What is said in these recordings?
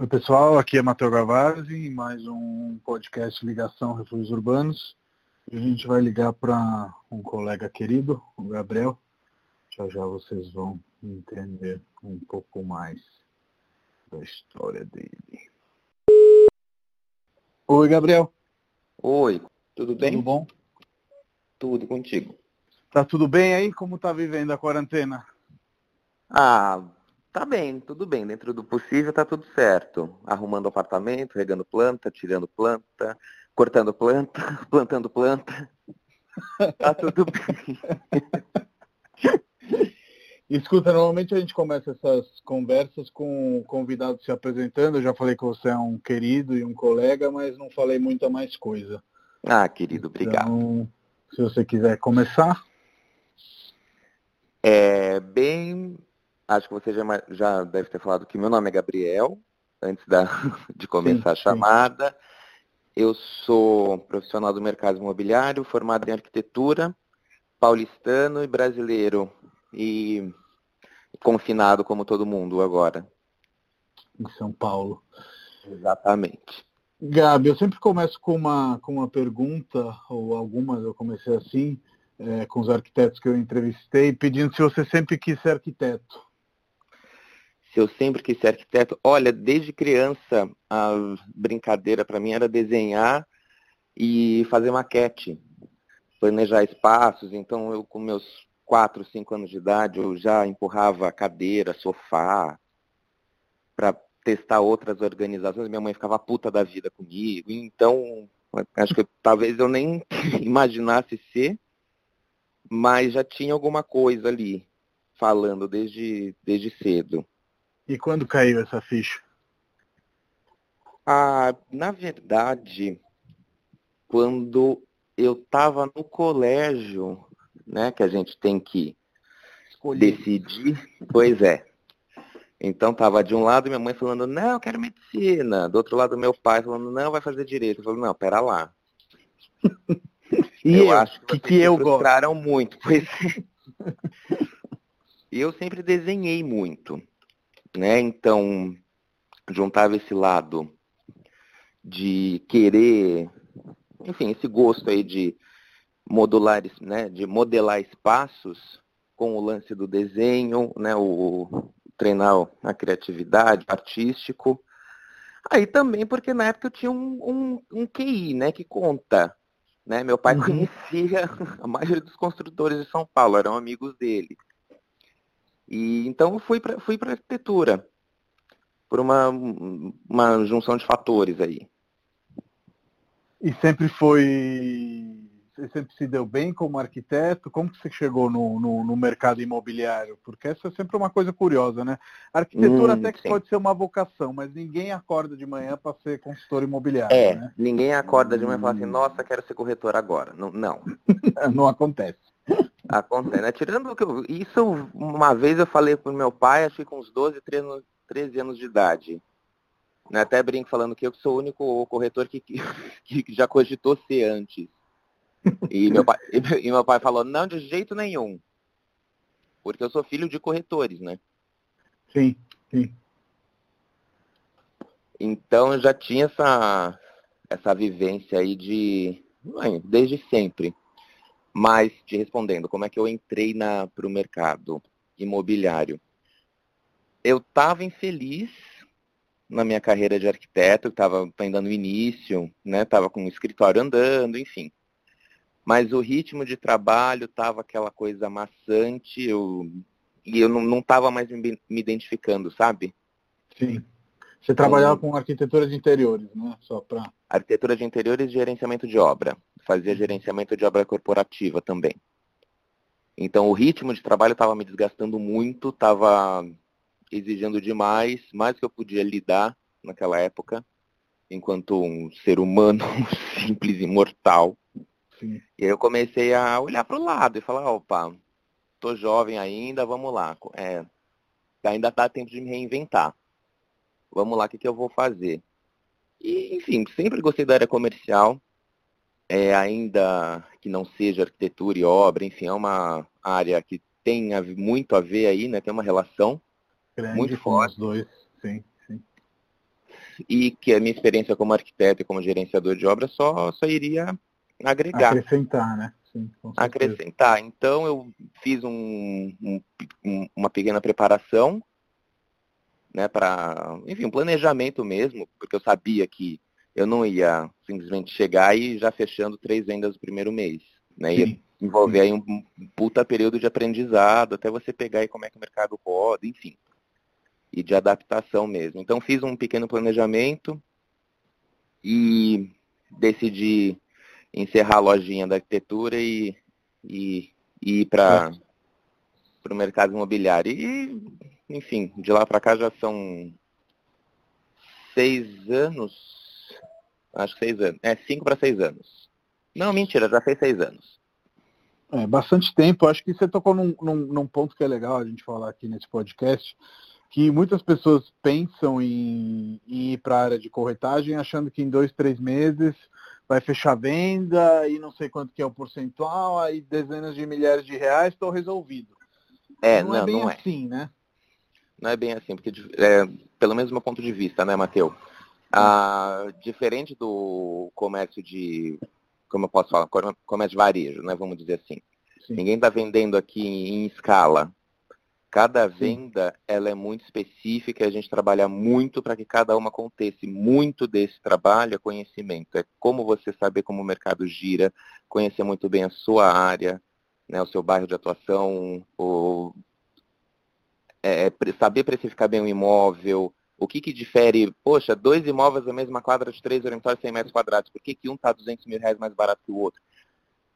Oi pessoal, aqui é Matheus Gavazzi, em mais um podcast Ligação Refúgios Urbanos. A gente vai ligar para um colega querido, o Gabriel. Já já vocês vão entender um pouco mais da história dele. Oi Gabriel. Oi, tudo bem? Tudo bom? Tudo contigo. Tá tudo bem aí? Como tá vivendo a quarentena? Ah, tá bem, tudo bem. Dentro do possível tá tudo certo. Arrumando apartamento, regando planta, tirando planta, cortando planta, plantando planta. Tá tudo bem. Escuta, normalmente a gente começa essas conversas com o convidado se apresentando. Eu já falei que você é um querido e um colega, mas não falei muita mais coisa. Ah, querido, obrigado. Então, se você quiser começar. É, bem, acho que você já, já deve ter falado que meu nome é Gabriel, antes da, de começar Sim, a chamada. Eu sou profissional do mercado imobiliário, formado em arquitetura, paulistano e brasileiro. E confinado como todo mundo agora. Em São Paulo. Exatamente. Gabi, eu sempre começo com uma, com uma pergunta, ou algumas eu comecei assim, é, com os arquitetos que eu entrevistei, pedindo se você sempre quis ser arquiteto. Se eu sempre quis ser arquiteto, olha, desde criança a brincadeira para mim era desenhar e fazer maquete, planejar espaços. Então eu com meus quatro, cinco anos de idade eu já empurrava cadeira, sofá para testar outras organizações. Minha mãe ficava puta da vida comigo. Então acho que talvez eu nem imaginasse ser mas já tinha alguma coisa ali falando desde, desde cedo. E quando caiu essa ficha? Ah, na verdade, quando eu estava no colégio, né, que a gente tem que Escolher. decidir, pois é. Então tava de um lado minha mãe falando, não, eu quero medicina. Do outro lado meu pai falando, não, vai fazer direito. Eu falei, não, pera lá. E eu, eu acho que, que, que eu frustraram gosto. muito, pois é. eu sempre desenhei muito, né? Então juntava esse lado de querer, enfim, esse gosto aí de modular, né, de modelar espaços com o lance do desenho, né, o treinar a criatividade, artístico. Aí também porque na época eu tinha um, um, um QI, né, que conta. Né? Meu pai uhum. conhecia a maioria dos construtores de São Paulo, eram amigos dele. E então eu fui para fui arquitetura, por uma, uma junção de fatores aí. E sempre foi você sempre se deu bem como arquiteto? Como que você chegou no, no, no, mercado imobiliário? Porque essa é sempre uma coisa curiosa, né? A arquitetura hum, até que sim. pode ser uma vocação, mas ninguém acorda de manhã para ser consultor imobiliário. É, né? ninguém acorda de manhã e fala assim, nossa, quero ser corretor agora. Não. Não, não acontece. Acontece, né? Tirando que eu, isso, uma vez eu falei pro meu pai, acho que com uns 12, 13, 13 anos de idade. Né? Até brinco falando que eu sou o único corretor que, que, que já cogitou ser antes. E meu, pai, e meu pai falou, não, de jeito nenhum. Porque eu sou filho de corretores, né? Sim, sim. Então eu já tinha essa, essa vivência aí de. desde sempre. Mas, te respondendo, como é que eu entrei para o mercado imobiliário? Eu estava infeliz na minha carreira de arquiteto, estava ainda no início, né? Estava com o escritório andando, enfim mas o ritmo de trabalho estava aquela coisa maçante, eu, e eu não estava mais me, me, identificando, sabe? Sim. Você trabalhava então, com arquitetura de interiores, né? Só para. Arquitetura de interiores e gerenciamento de obra. Fazia uhum. gerenciamento de obra corporativa também. Então o ritmo de trabalho estava me desgastando muito, estava exigindo demais, mais do que eu podia lidar naquela época, enquanto um ser humano simples e mortal. Sim. E aí eu comecei a olhar para o lado e falar, opa, tô jovem ainda, vamos lá. É, ainda dá tempo de me reinventar. Vamos lá, o que, que eu vou fazer? E, enfim, sempre gostei da área comercial, é, ainda que não seja arquitetura e obra, enfim, é uma área que tem muito a ver aí, né? Tem uma relação Grande muito forte. Os dois, sim, sim. e que a minha experiência como arquiteto e como gerenciador de obras só, só iria agregar. Acrescentar, né? Sim, acrescentar. Então eu fiz um, um, uma pequena preparação, né, para, enfim, um planejamento mesmo, porque eu sabia que eu não ia simplesmente chegar e já fechando três vendas no primeiro mês, né? Ia sim, envolver sim. aí um puta período de aprendizado até você pegar e como é que o mercado roda, enfim. E de adaptação mesmo. Então fiz um pequeno planejamento e decidi encerrar a lojinha da arquitetura e, e, e ir para o mercado imobiliário. E, enfim, de lá para cá já são seis anos, acho que seis anos, é cinco para seis anos. Não, mentira, já fez seis anos. É, bastante tempo. Acho que você tocou num, num, num ponto que é legal a gente falar aqui nesse podcast, que muitas pessoas pensam em, em ir para a área de corretagem achando que em dois, três meses vai fechar venda e não sei quanto que é o percentual, aí dezenas de milhares de reais, estou resolvido. É, não, é não é bem não assim, é. né? Não é bem assim, porque é, pelo menos do meu ponto de vista, né, Matheus? Ah, diferente do comércio de, como eu posso falar, comércio de varejo, né, vamos dizer assim. Sim. Ninguém está vendendo aqui em escala. Cada venda ela é muito específica, a gente trabalha muito para que cada uma aconteça. Muito desse trabalho é conhecimento, é como você saber como o mercado gira, conhecer muito bem a sua área, né, o seu bairro de atuação, o, é, é saber precificar bem um imóvel, o que, que difere, poxa, dois imóveis da mesma quadra de três orientórios 100 metros quadrados, por que, que um está 200 mil reais mais barato que o outro?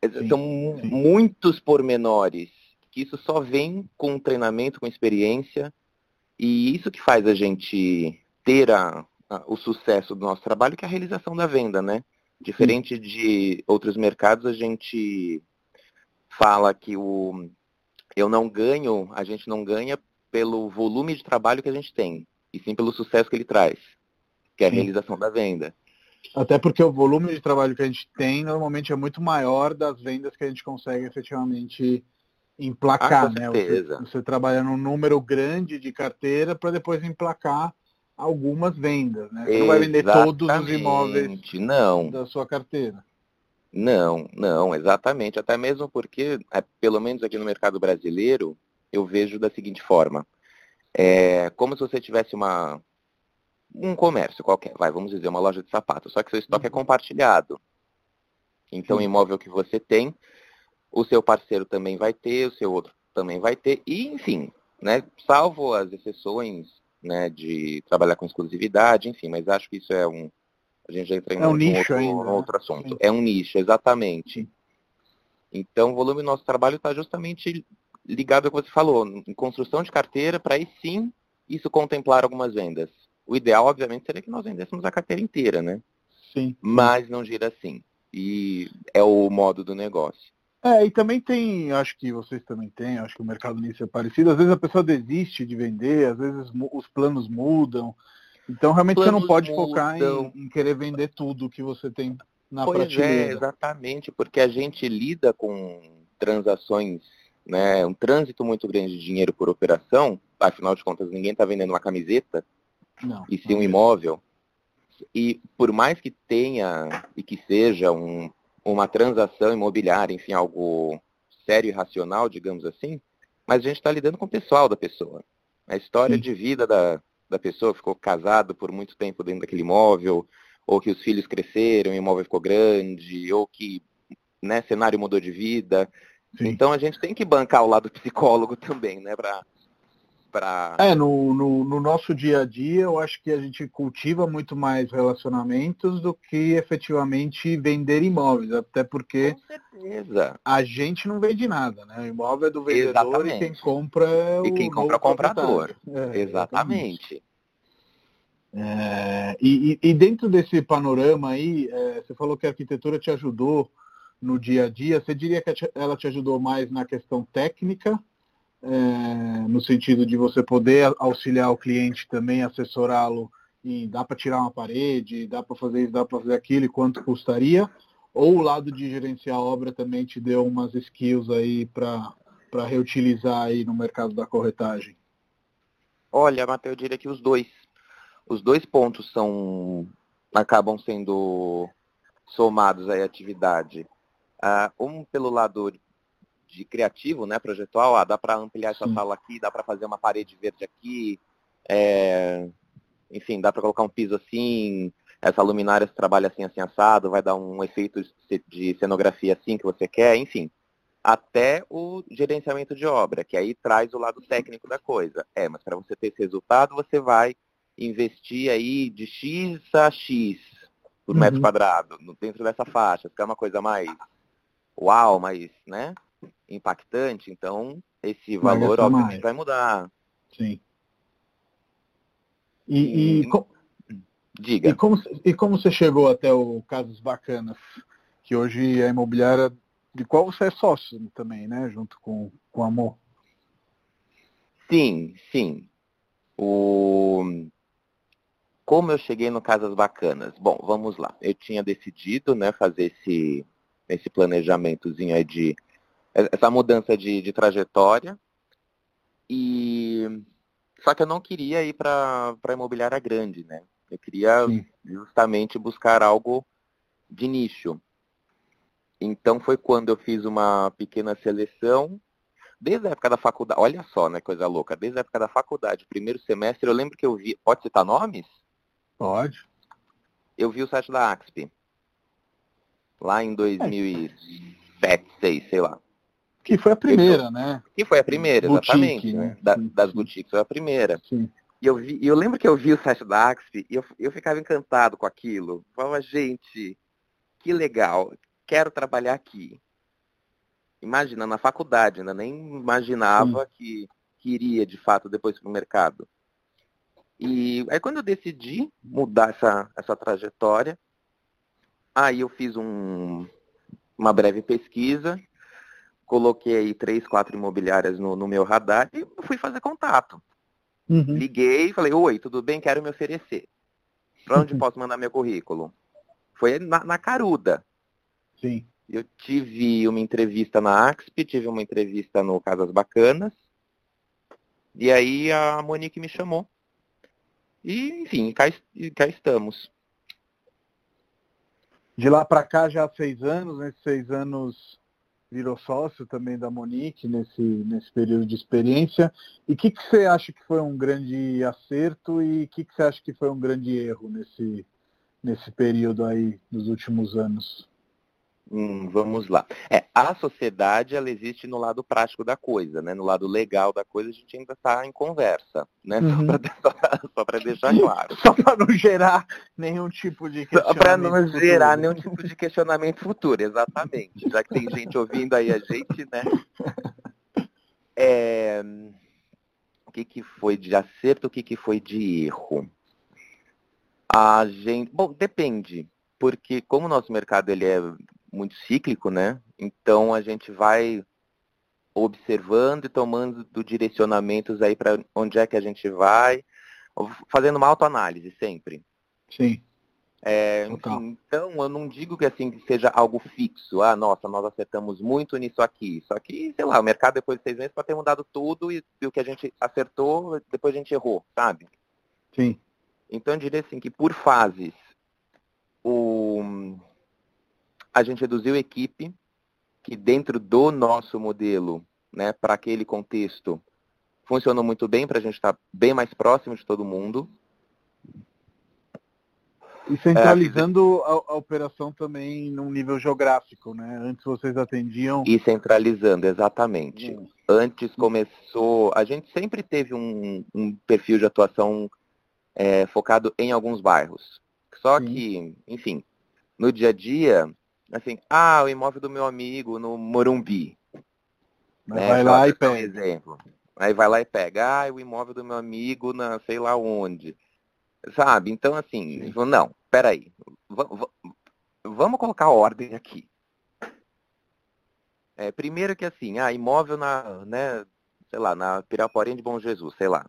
Sim, São sim. muitos pormenores que isso só vem com treinamento, com experiência, e isso que faz a gente ter a, a, o sucesso do nosso trabalho, que é a realização da venda, né? Diferente de outros mercados, a gente fala que o eu não ganho, a gente não ganha pelo volume de trabalho que a gente tem, e sim pelo sucesso que ele traz, que é a realização da venda. Até porque o volume de trabalho que a gente tem normalmente é muito maior das vendas que a gente consegue efetivamente emplacar, ah, né? Você, você trabalha num número grande de carteira para depois emplacar algumas vendas, né? Você não vai vender todos os imóveis não. da sua carteira. Não, não, exatamente. Até mesmo porque, é, pelo menos aqui no mercado brasileiro, eu vejo da seguinte forma. É como se você tivesse uma um comércio qualquer, vai, vamos dizer, uma loja de sapatos, só que seu estoque é uhum. é compartilhado. Então, Sim. o imóvel que você tem, o seu parceiro também vai ter, o seu outro também vai ter, e enfim, né, salvo as exceções né, de trabalhar com exclusividade, enfim, mas acho que isso é um. A gente já entra em é um, um nicho outro, ainda, um né? outro assunto. Sim. É um nicho, exatamente. Então o volume do nosso trabalho está justamente ligado ao que você falou, em construção de carteira, para aí sim isso contemplar algumas vendas. O ideal, obviamente, seria que nós vendêssemos a carteira inteira, né? Sim. Mas não gira assim. E é o modo do negócio. É, e também tem, acho que vocês também têm, acho que o mercado nisso é parecido, às vezes a pessoa desiste de vender, às vezes os planos mudam. Então realmente você não pode mudam. focar em, em, querer vender tudo que você tem na pois é, prateleira. É, exatamente, porque a gente lida com transações, né, um trânsito muito grande de dinheiro por operação, afinal de contas ninguém está vendendo uma camiseta, não, e sim um imóvel. E por mais que tenha e que seja um uma transação imobiliária, enfim, algo sério e racional, digamos assim, mas a gente está lidando com o pessoal da pessoa. A história Sim. de vida da, da pessoa ficou casado por muito tempo dentro daquele imóvel, ou que os filhos cresceram, o imóvel ficou grande, ou que né, cenário mudou de vida. Sim. Então a gente tem que bancar o lado psicólogo também, né, para para. É, no, no, no, nosso dia a dia, eu acho que a gente cultiva muito mais relacionamentos do que efetivamente vender imóveis, até porque a gente não vende nada, né? O imóvel é do vendedor exatamente. e quem compra é o. E quem compra é o comprador. É, exatamente. É, e, e, dentro desse panorama aí, é, você falou que a arquitetura te ajudou no dia a dia. Você diria que ela te ajudou mais na questão técnica é, no sentido de você poder auxiliar o cliente também, assessorá-lo e dá para tirar uma parede, dá para fazer isso, dá para fazer aquilo, e quanto custaria? Ou o lado de gerenciar a obra também te deu umas skills aí para reutilizar aí no mercado da corretagem? Olha, Matheus, eu diria que os dois. os dois pontos são acabam sendo somados à atividade. Uh, um pelo lado de criativo, né, projetual, ah, dá para ampliar essa Sim. sala aqui, dá para fazer uma parede verde aqui, é, enfim, dá para colocar um piso assim, essa luminária se trabalha assim, assim, assado, vai dar um efeito de cenografia assim que você quer, enfim. Até o gerenciamento de obra, que aí traz o lado técnico da coisa. É, mas para você ter esse resultado, você vai investir aí de X a X por uhum. metro quadrado, dentro dessa faixa, é uma coisa mais uau, mais, né, impactante, então esse valor obviamente mais. vai mudar. Sim. E, e, Diga. E como, e como você chegou até o Casas Bacanas, que hoje é a imobiliária de qual você é sócio também, né? Junto com, com o Amor. Sim, sim. O... Como eu cheguei no Casas Bacanas? Bom, vamos lá. Eu tinha decidido né, fazer esse, esse planejamentozinho aí de essa mudança de, de trajetória. E só que eu não queria ir para a imobiliária grande, né? Eu queria Sim. justamente buscar algo de nicho. Então foi quando eu fiz uma pequena seleção, desde a época da faculdade, olha só, né, coisa louca, desde a época da faculdade, primeiro semestre, eu lembro que eu vi, pode citar nomes? Pode. Eu vi o site da AXP, lá em 2007, 2006, sei lá. Que foi a primeira, né? Que foi a primeira, Boutique, exatamente. Né? Da, das boutiques foi a primeira. Sim. E eu, vi, eu lembro que eu vi o site da Axp e eu, eu ficava encantado com aquilo. Falava, gente, que legal, quero trabalhar aqui. Imagina, na faculdade, ainda nem imaginava que, que iria de fato depois para o mercado. E aí quando eu decidi mudar essa, essa trajetória, aí eu fiz um, uma breve pesquisa, coloquei aí três, quatro imobiliárias no, no meu radar e fui fazer contato. Uhum. Liguei e falei, oi, tudo bem? Quero me oferecer. Para onde posso mandar meu currículo? Foi na, na, Caruda. Sim. Eu tive uma entrevista na AXP, tive uma entrevista no Casas Bacanas. E aí a Monique me chamou. E, enfim, cá, cá estamos. De lá para cá já há seis anos, nesses seis anos virou sócio também da Monique nesse, nesse período de experiência. E o que, que você acha que foi um grande acerto e o que, que você acha que foi um grande erro nesse, nesse período aí dos últimos anos? Hum, vamos lá. É, a sociedade ela existe no lado prático da coisa, né? No lado legal da coisa a gente ainda está em conversa, né? Uhum. Só para deixar claro. Só para não gerar nenhum tipo de questionamento. Para não futuro. gerar nenhum tipo de questionamento futuro, exatamente. Já que tem gente ouvindo aí a gente, né? É... O que, que foi de acerto, o que, que foi de erro? A gente. Bom, depende. Porque como o nosso mercado ele é muito cíclico, né? Então a gente vai observando e tomando do direcionamentos aí para onde é que a gente vai, fazendo uma autoanálise sempre. Sim. É, enfim, então, eu não digo que assim que seja algo fixo. Ah, nossa, nós acertamos muito nisso aqui. Só que, sei lá, o mercado depois de seis meses pode ter mudado tudo e, e o que a gente acertou, depois a gente errou, sabe? Sim. Então, eu diria assim que por fases, o, a gente reduziu a equipe, que dentro do nosso modelo, né, para aquele contexto, funcionou muito bem, para a gente estar tá bem mais próximo de todo mundo. E centralizando é, a, a, operação também num nível geográfico, né? Antes vocês atendiam. E centralizando, exatamente. Hum. Antes começou. A gente sempre teve um, um perfil de atuação é, focado em alguns bairros. Só Sim. que, enfim, no dia a dia, assim, ah, o imóvel do meu amigo no Morumbi. Né? Vai lá e pega. Um exemplo. Aí vai lá e pega, ah, o imóvel do meu amigo na sei lá onde. Sabe? Então, assim, Sim. não, peraí. Vamos colocar ordem aqui. É, primeiro que assim, ah, imóvel na, né, sei lá, na Piraporinha de Bom Jesus, sei lá.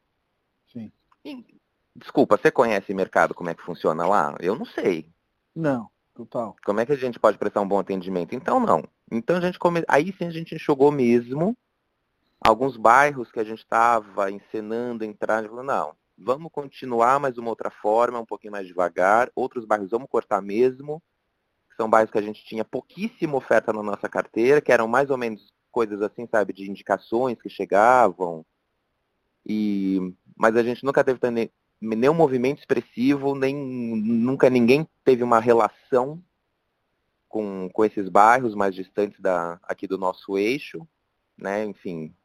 Sim. E, desculpa, você conhece o mercado, como é que funciona lá? Eu não sei. Não. Total. Como é que a gente pode prestar um bom atendimento? Então não. Então a gente come... aí sim a gente enxugou mesmo alguns bairros que a gente estava encenando entrar, falou, não, vamos continuar, mas de uma outra forma, um pouquinho mais devagar. Outros bairros vamos cortar mesmo. São bairros que a gente tinha pouquíssima oferta na nossa carteira, que eram mais ou menos coisas assim, sabe, de indicações que chegavam. E mas a gente nunca teve nenhum movimento expressivo, nem nunca ninguém teve uma relação com, com esses bairros mais distantes da, aqui do nosso eixo, né? Enfim,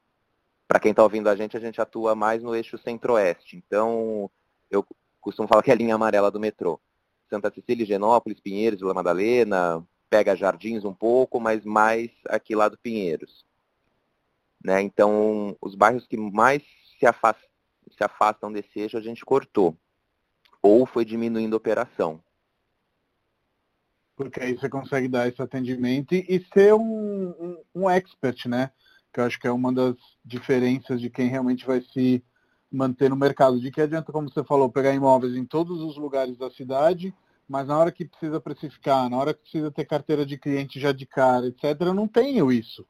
para quem está ouvindo a gente, a gente atua mais no eixo centro-oeste. Então, eu costumo falar que é a linha amarela do metrô. Santa Cecília, Genópolis, Pinheiros, Vila Madalena, pega Jardins um pouco, mas mais aqui lá do Pinheiros. Né? Então, os bairros que mais se afastam se afastam desse eixo, a gente cortou. Ou foi diminuindo a operação. Porque aí você consegue dar esse atendimento e ser um, um, um expert, né? Que eu acho que é uma das diferenças de quem realmente vai se manter no mercado. De que adianta, como você falou, pegar imóveis em todos os lugares da cidade, mas na hora que precisa precificar, na hora que precisa ter carteira de cliente já de cara, etc., eu não tenho isso.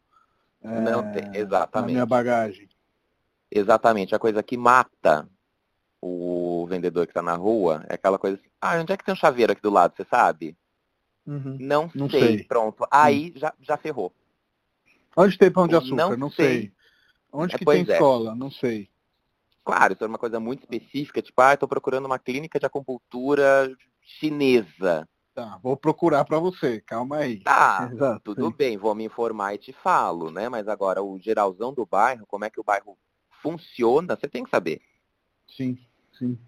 Não é, tem, exatamente. Na minha bagagem. Exatamente. A coisa que mata o vendedor que está na rua é aquela coisa assim, ah, onde é que tem um chaveiro aqui do lado, você sabe? Uhum. Não, não sei. sei. Pronto. Aí já, já ferrou. Onde tem pão de açúcar? Não, não sei. sei. Onde é, que tem é. escola? Não sei. Claro, isso é uma coisa muito específica, tipo, ah, estou procurando uma clínica de acupuntura chinesa. Tá, vou procurar para você, calma aí. Tá, Exato, tudo sim. bem, vou me informar e te falo, né? Mas agora, o geralzão do bairro, como é que o bairro funciona, você tem que saber. Sim, sim.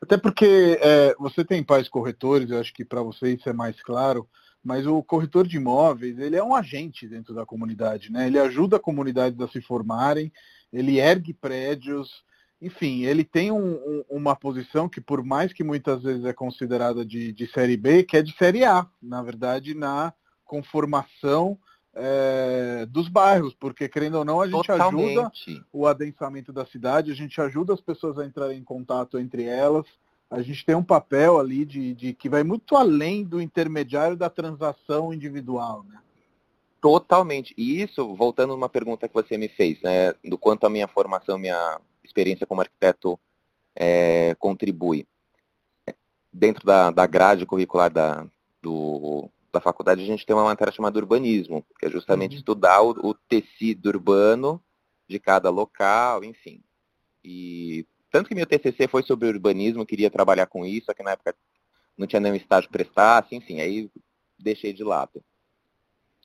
Até porque é, você tem pais corretores, eu acho que para você isso é mais claro, mas o corretor de imóveis, ele é um agente dentro da comunidade, né? Ele ajuda a comunidade a se formarem, ele ergue prédios, enfim, ele tem um, um, uma posição que, por mais que muitas vezes é considerada de, de série B, que é de série A, na verdade, na conformação é, dos bairros, porque querendo ou não, a gente Totalmente. ajuda o adensamento da cidade, a gente ajuda as pessoas a entrarem em contato entre elas, a gente tem um papel ali de, de que vai muito além do intermediário da transação individual, né? Totalmente. E isso, voltando numa pergunta que você me fez, né, do quanto a minha formação, minha experiência como arquiteto é, contribui. Dentro da, da grade curricular da, do, da faculdade a gente tem uma matéria chamada urbanismo, que é justamente uhum. estudar o, o, tecido urbano de cada local, enfim. E tanto que meu TCC foi sobre urbanismo, queria trabalhar com isso, só que na época não tinha nenhum estágio prestar, assim, enfim, aí deixei de lado.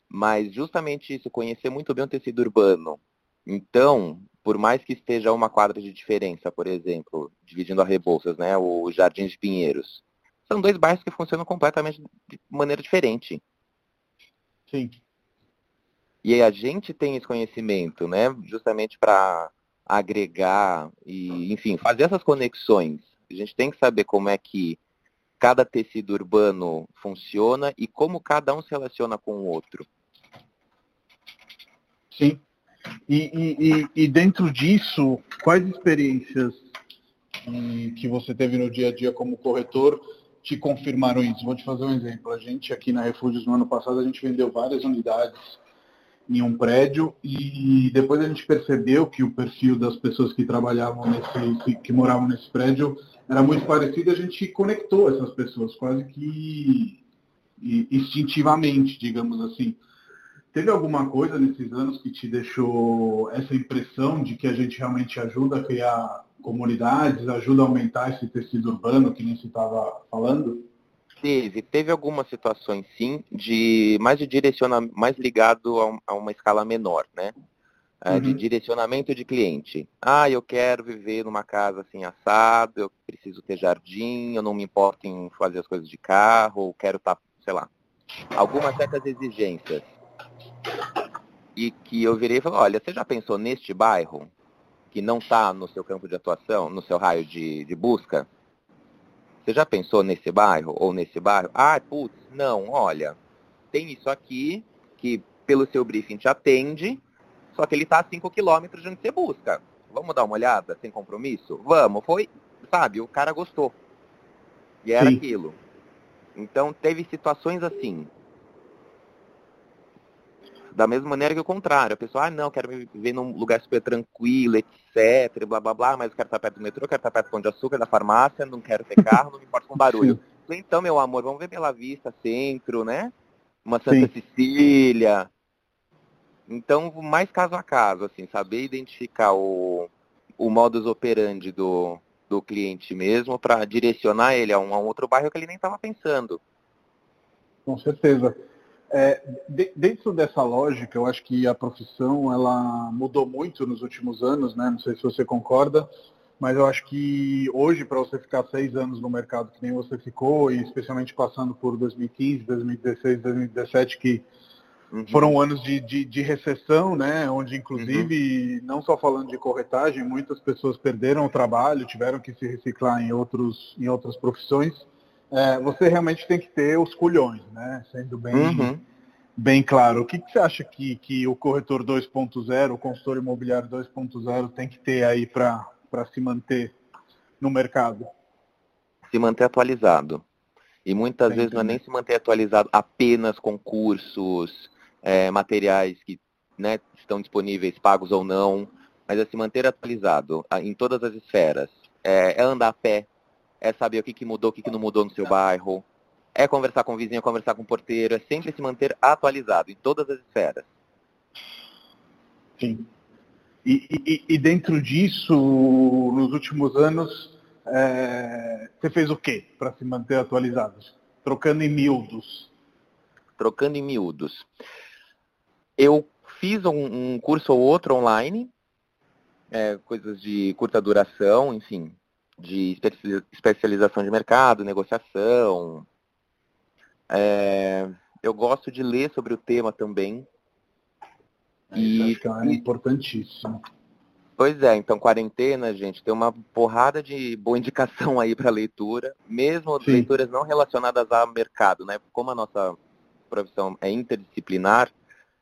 Mas justamente isso, conhecer muito bem o tecido urbano. Então, por mais que esteja uma quadra de diferença, por exemplo, dividindo a Rebouças, né, o Jardim de Pinheiros, são dois bairros que funcionam completamente de maneira diferente. Sim. E a gente tem esse conhecimento, né, justamente para agregar e, enfim, fazer essas conexões. A gente tem que saber como é que cada tecido urbano funciona e como cada um se relaciona com o outro. Sim. E, e, e dentro disso, quais experiências que você teve no dia a dia como corretor te confirmaram isso. Vou te fazer um exemplo. A gente aqui na Refúgios no ano passado a gente vendeu várias unidades em um prédio e depois a gente percebeu que o perfil das pessoas que trabalhavam nesse, que moravam nesse prédio era muito parecido. A gente conectou essas pessoas quase que instintivamente, digamos assim. Teve alguma coisa nesses anos que te deixou essa impressão de que a gente realmente ajuda a criar comunidades, ajuda a aumentar esse tecido urbano que nem se estava falando? Teve, teve algumas situações sim, de mais de direcionamento, mais ligado a, a, uma escala menor, né? É, uhum. De direcionamento de cliente. Ah, eu quero viver numa casa assim assado, eu preciso ter jardim, eu não me importo em fazer as coisas de carro, ou quero estar, tá, sei lá, algumas certas exigências. E que eu virei e falei, olha, você já pensou neste bairro? Que não está no seu campo de atuação, no seu raio de, de busca? Você já pensou nesse bairro ou nesse bairro? Ah, putz, não, olha, tem isso aqui que pelo seu briefing te atende, só que ele está a 5 quilômetros de onde você busca. Vamos dar uma olhada, sem compromisso? Vamos, foi, sabe, o cara gostou. E era Sim. aquilo. Então teve situações assim. Da mesma maneira que o contrário. A pessoa, ah, não, quero viver num lugar super tranquilo, etc, blá, blá, blá, mas eu quero estar perto do metrô, quero estar perto do pão de açúcar, da farmácia, não quero ter carro, não me importa com barulho. Então, meu amor, vamos ver Bela Vista, centro, né? Uma Santa Sim. Cecília. Então, mais caso a caso, assim, saber identificar o, o modus operandi do, do cliente mesmo para direcionar ele a um, a um outro bairro que ele nem estava pensando. Com certeza. É, de, dentro dessa lógica, eu acho que a profissão ela mudou muito nos últimos anos, né? Não sei se você concorda, mas eu acho que hoje, para você ficar seis anos no mercado que nem você ficou, e especialmente passando por 2015, 2016, 2017, que uhum. foram anos de, de, de, recessão, né? Onde, inclusive, uhum. não só falando de corretagem, muitas pessoas perderam o trabalho, tiveram que se reciclar em, outros, em outras profissões é, você realmente tem que ter os culhões, né? Sendo bem, uhum. bem claro. O que, que, você acha que, que o corretor 2.0, o consultor imobiliário 2.0 tem que ter aí para se manter no mercado? Se manter atualizado. E muitas Entendi. vezes não é nem se manter atualizado apenas com cursos, é, materiais que né, estão disponíveis, pagos ou não, mas é se manter atualizado em todas as esferas. É, é andar a pé, é saber o que, que mudou, o que, que não mudou no seu bairro, é conversar com o vizinho, conversar com o porteiro, é sempre se manter atualizado em todas as esferas. Sim. E, e, e dentro disso, nos últimos anos, é, você fez o quê para se manter atualizado? Trocando em miúdos. Trocando em miúdos. Eu fiz um, um curso ou outro online, é, coisas de curta duração, enfim, de especialização de mercado, negociação. É, eu gosto de ler sobre o tema também. É, e, é importantíssimo. Pois é, então quarentena, gente, tem uma porrada de boa indicação aí para leitura, mesmo Sim. leituras não relacionadas ao mercado, né? Como a nossa profissão é interdisciplinar,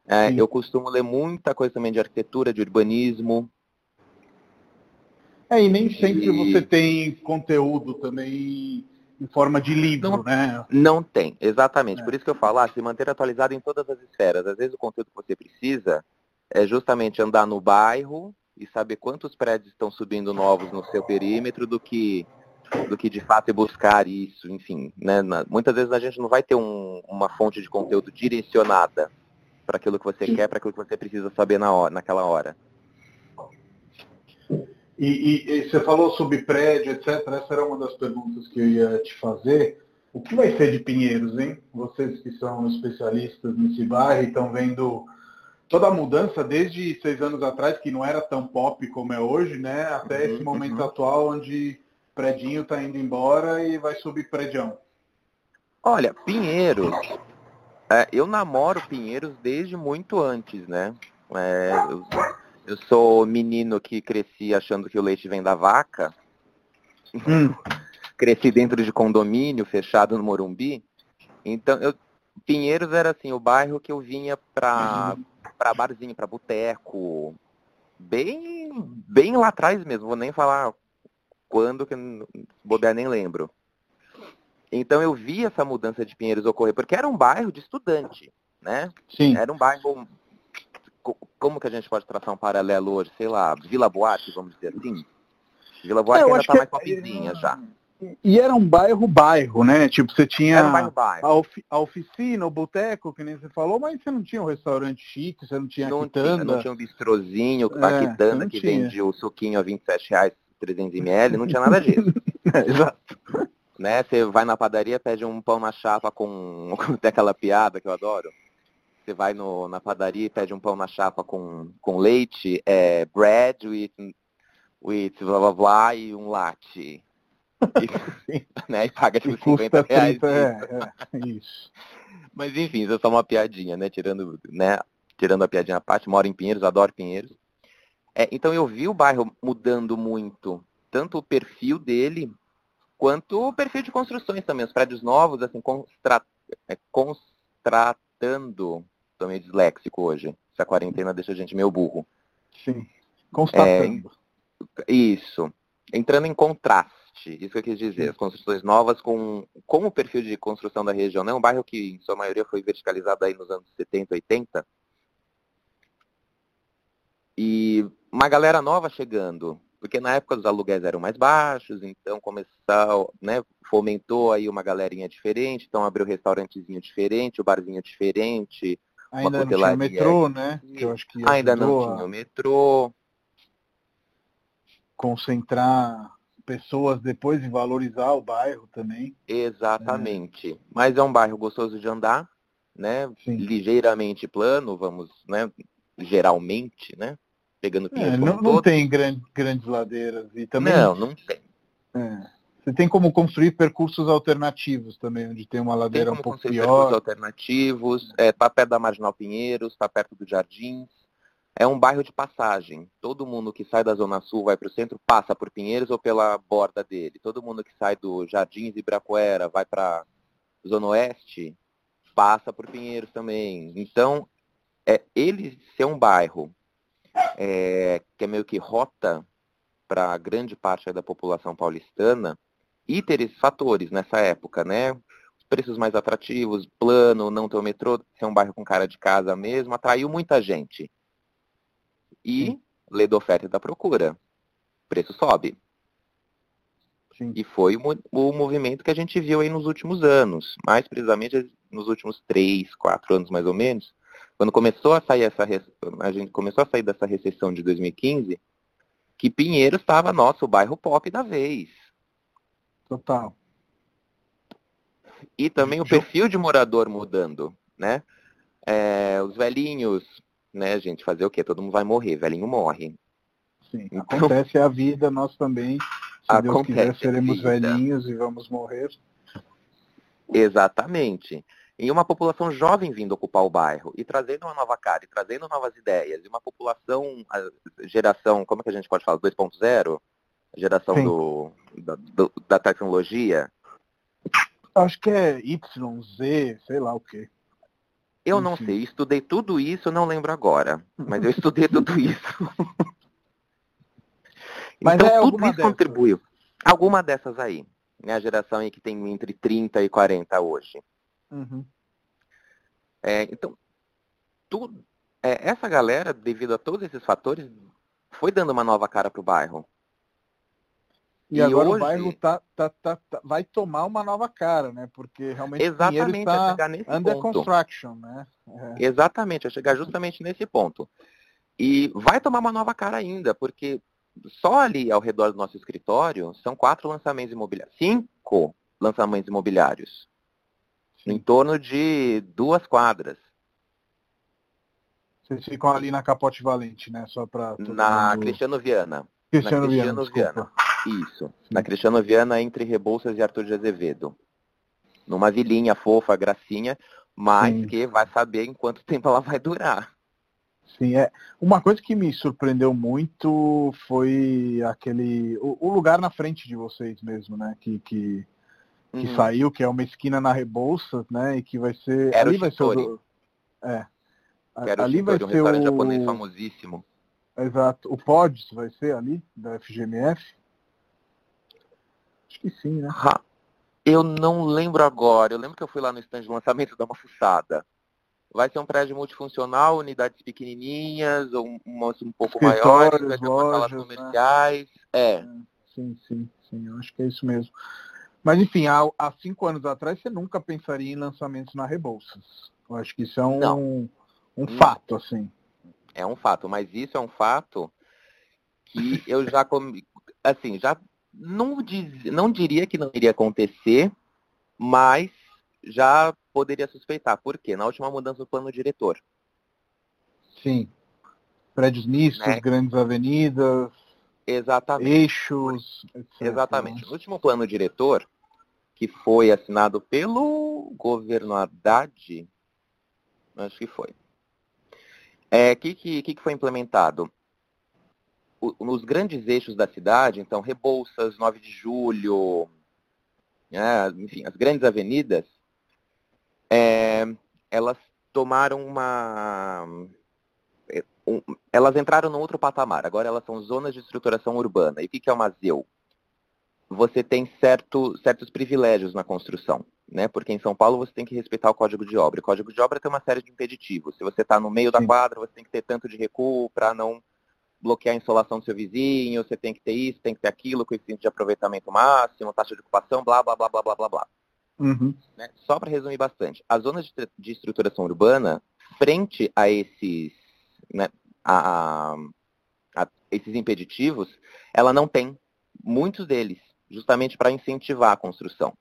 é, eu costumo ler muita coisa também de arquitetura, de urbanismo, é, e nem sempre e... você tem conteúdo também em forma de livro, não, né? Não tem, exatamente. É. Por isso que eu falo, ah, se manter atualizado em todas as esferas. Às vezes o conteúdo que você precisa é justamente andar no bairro e saber quantos prédios estão subindo novos no seu perímetro do que do que de fato buscar isso, enfim, né? muitas vezes a gente não vai ter um, uma fonte de conteúdo direcionada para aquilo que você Sim. quer, para aquilo que você precisa saber na hora, naquela hora. E, e, e, você falou sobre prédio, etc. Essa era uma das perguntas que eu ia te fazer. O que vai ser de Pinheiros, hein? Vocês que são especialistas nesse bairro e estão vendo toda a mudança desde seis anos atrás, que não era tão pop como é hoje, né? Até uhum, esse momento uhum. atual, onde predinho está indo embora e vai subir prédio. Olha, Pinheiros, é, eu namoro Pinheiros desde muito antes, né? É, eu, eu sou menino que cresci achando que o leite vem da vaca. Hum. cresci dentro de condomínio, fechado no Morumbi. Então, eu, Pinheiros era assim, o bairro que eu vinha pra, pra barzinho, pra boteco. Bem, bem lá atrás mesmo, vou nem falar quando, que bobear nem lembro. Então eu vi essa mudança de Pinheiros ocorrer, porque era um bairro de estudante, né? Sim. Era um bairro como que a gente pode traçar um paralelo hoje? Sei lá, Vila Boate, vamos dizer assim? Vila Boate é, ainda está mais popzinha já. E era um bairro bairro, né? Tipo, você tinha um bairro, bairro. A, ofi a, oficina, o boteco, que nem você falou, mas você não tinha um restaurante chique, você não tinha não quitanda. Tinha, não tinha um bistrozinho, é, a quitanda que tinha. vende o suquinho a 27 reais, 300 ml, não tinha nada disso. é, exato. Né? Você vai na padaria, pede um pão na chapa com, com aquela piada que eu adoro você vai no, na padaria e pede um pão na chapa com, com leite, é bread with, with blá blá blá e um latte. E, né, e paga tipo 50 reais. 30, é, é, isso. Mas enfim, isso é só uma piadinha, né? Tirando, né? Tirando a piadinha à parte, moro em Pinheiros, adoro Pinheiros. É, então eu vi o bairro mudando muito, tanto o perfil dele, quanto o perfil de construções também. Os prédios novos, assim, constra, é, constratando Tô meio disléxico hoje. Essa quarentena deixa a gente meio burro. Sim. Constatando. É, isso. Entrando em contraste, isso que eu quis dizer. As construções novas com, com o perfil de construção da região. É um bairro que, em sua maioria, foi verticalizado aí nos anos 70, 80. E uma galera nova chegando, porque na época os aluguéis eram mais baixos, então começou, né, fomentou aí uma galerinha diferente, então abriu restaurantezinho diferente, o barzinho diferente. Ainda não tinha o metrô, né? Que eu acho que Ainda não tinha o metrô. Concentrar pessoas depois e valorizar o bairro também. Exatamente. É. Mas é um bairro gostoso de andar, né? Sim. Ligeiramente plano, vamos, né? Geralmente, né? pegando pinhas. É, não, não tem grande, grandes ladeiras. E também, não, não tem. É, você tem como construir percursos alternativos também, onde tem uma ladeira tem um pouco pior. Percursos alternativos, está é, perto da Marginal Pinheiros, está perto do Jardins. É um bairro de passagem. Todo mundo que sai da Zona Sul vai para o centro passa por Pinheiros ou pela borda dele. Todo mundo que sai do Jardins e Bracuera vai para Zona Oeste passa por Pinheiros também. Então, é, ele ser um bairro é, que é meio que rota para grande parte da população paulistana, ter esses fatores nessa época, né? Preços mais atrativos, plano, não ter o metrô, ser um bairro com cara de casa mesmo, atraiu muita gente. E Sim. lei da oferta e da procura. O preço sobe. Sim. E foi o, o movimento que a gente viu aí nos últimos anos, mais precisamente nos últimos três, quatro anos mais ou menos, quando começou a sair essa a gente começou a sair dessa recessão de 2015, que Pinheiro estava nosso bairro pop da vez. Total. E também o perfil de morador mudando, né? É, os velhinhos, né, gente, fazer o quê? Todo mundo vai morrer, velhinho morre. Sim, então, acontece a vida, nós também, se Deus quiser, seremos velhinhos e vamos morrer. Exatamente em uma população jovem vindo ocupar o bairro e trazendo uma nova cara, e trazendo novas ideias, e uma população, geração, como é que a gente pode falar, 2.0? Geração do, da, do, da tecnologia? Acho que é Y, Z, sei lá o quê. Eu Enfim. não sei, estudei tudo isso, não lembro agora, mas eu estudei tudo isso. mas então, é tudo isso dessas. contribuiu. Alguma dessas aí. Né, a geração aí que tem entre 30 e 40 hoje. Uhum. É, então, tudo, é, essa galera, devido a todos esses fatores, foi dando uma nova cara para o bairro. E, e agora hoje... o bairro tá, tá, tá, tá, vai tomar uma nova cara, né? Porque realmente Exatamente, está chegar nesse under ponto. construction, né? É. Exatamente, a chegar justamente nesse ponto. E vai tomar uma nova cara ainda, porque só ali ao redor do nosso escritório são quatro lançamentos imobiliários, cinco lançamentos imobiliários em torno de duas quadras. Vocês ficam ali na Capote Valente, né? Só para Na mundo... Cristiano Viana. Cristiano, na Cristiano Viana. Viana. Isso. Sim. Na Cristiano Viana, entre Rebouças e Arthur de Azevedo. Numa vilinha fofa, gracinha, mas Sim. que vai saber em quanto tempo ela vai durar. Sim, é. Uma coisa que me surpreendeu muito foi aquele. O, o lugar na frente de vocês mesmo, né? Que, que que uhum. saiu, que é uma esquina na Rebouças, né? E que vai ser. Era ali o vai ser o. É. Era ali o vai um ser restaurante o... japonês famosíssimo. Exato. O Pods vai ser ali, da FGMF? Acho que sim, né? Eu não lembro agora. Eu lembro que eu fui lá no stand de lançamento dar uma fuçada. Vai ser um prédio multifuncional, unidades pequenininhas, ou um, um pouco maiores, vai ter lojas, né? comerciais. Né? É. Sim, sim, sim. Eu acho que é isso mesmo. Mas enfim, há, há, cinco anos atrás você nunca pensaria em lançamentos na Rebouças. Eu acho que isso é um, um fato, assim. É um fato, mas isso é um fato que eu já assim, já não, diz, não diria que não iria acontecer, mas já poderia suspeitar. Por quê? Na última mudança do plano diretor. Sim. Prédios mistos, né? grandes avenidas. Exatamente. Eixos. Etc. Exatamente. No último plano diretor, que foi assinado pelo governo Haddad, acho que foi. O é, que, que, que foi implementado? O, nos grandes eixos da cidade, então Rebouças, 9 de Julho, é, enfim, as grandes avenidas, é, elas tomaram uma um, elas entraram no outro patamar. Agora elas são zonas de estruturação urbana. E o que, que é uma ZEU? Você tem certo, certos privilégios na construção, né? Porque em São Paulo você tem que respeitar o Código de Obra. O Código de Obra tem uma série de impeditivos. Se você está no meio Sim. da quadra, você tem que ter tanto de recuo para não bloquear a insolação do seu vizinho, você tem que ter isso, tem que ter aquilo, coeficiente de aproveitamento máximo, taxa de ocupação, blá, blá, blá, blá, blá, blá, blá. Uhum. Né? Só para resumir bastante, as zonas de, de, estruturação urbana, frente a esses, né, a, a, a esses impeditivos, ela não tem muitos deles, justamente para incentivar a construção.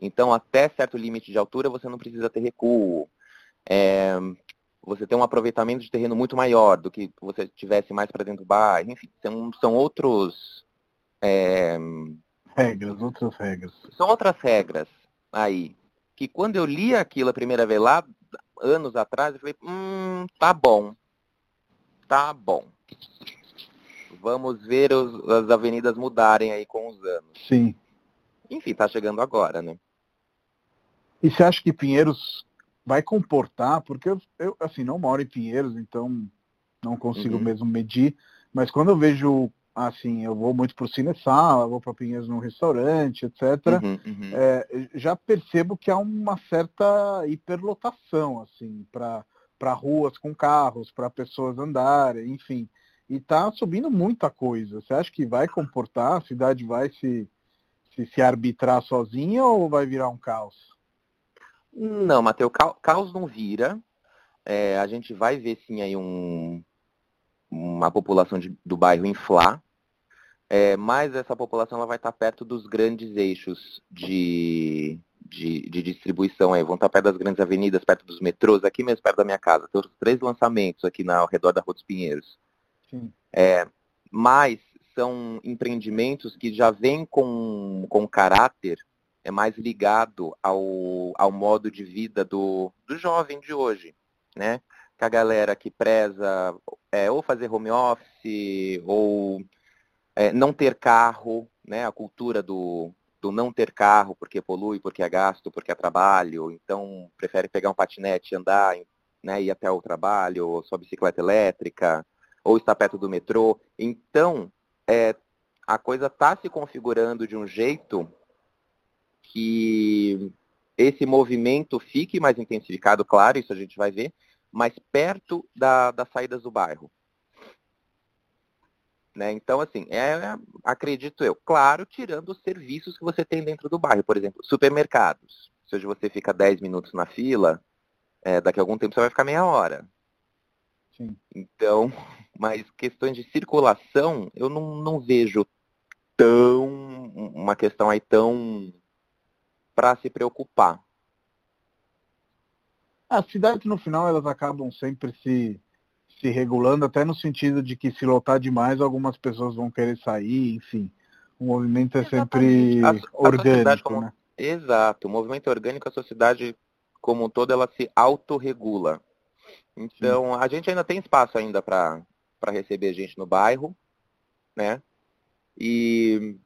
Então, até certo limite de altura, você não precisa ter recuo. É, você tem um aproveitamento de terreno muito maior do que você tivesse mais para dentro do bairro. Enfim, são, são outros... É, regras, outras regras. São outras regras aí. Que quando eu li aquilo a primeira vez lá, anos atrás, eu falei, hum, tá bom. Tá bom. Vamos ver os, as avenidas mudarem aí com os anos. Sim. Enfim, tá chegando agora, né? E você acha que Pinheiros vai comportar? Porque eu, eu assim, não moro em Pinheiros, então não consigo uhum. mesmo medir, mas quando eu vejo assim, eu vou muito para o Cine Sala, vou para Pinheiros num restaurante, etc. Uhum, uhum. É, já percebo que há uma certa hiperlotação, assim, para ruas com carros, para pessoas andarem, enfim. E está subindo muita coisa. Você acha que vai comportar? A cidade vai se, se, se arbitrar sozinha ou vai virar um caos? Não, Matheus, caos não vira. É, a gente vai ver sim aí um, uma população de, do bairro inflar, é, mas essa população ela vai estar perto dos grandes eixos de, de, de, distribuição aí. Vão estar perto das grandes avenidas, perto dos metrôs, aqui mesmo perto da minha casa. Tem três lançamentos aqui na, ao redor da Rua dos Pinheiros. É, mas são empreendimentos que já vêm com, com caráter é mais ligado ao, ao modo de vida do, do jovem de hoje, né? Que a galera que preza é, ou fazer home office, ou é, não ter carro, né? A cultura do, do não ter carro porque polui, porque é gasto, porque é trabalho, então prefere pegar um patinete e andar, né? Ir até o trabalho, ou sua bicicleta elétrica, ou estar perto do metrô. Então, é, a coisa está se configurando de um jeito que esse movimento fique mais intensificado, claro, isso a gente vai ver, mas perto da, das saídas do bairro. Né? Então, assim, é, acredito eu, claro, tirando os serviços que você tem dentro do bairro, por exemplo, supermercados. Se hoje você fica 10 minutos na fila, é, daqui a algum tempo você vai ficar meia hora. Sim. Então, mas questões de circulação, eu não, não vejo tão uma questão aí tão para se preocupar. As cidades, no final, elas acabam sempre se, se regulando, até no sentido de que se lotar demais, algumas pessoas vão querer sair, enfim. O movimento é sempre a, orgânico, a como, né? Exato. O movimento orgânico, a sociedade como um todo, ela se autorregula. Então, a gente ainda tem espaço ainda para receber gente no bairro, né? E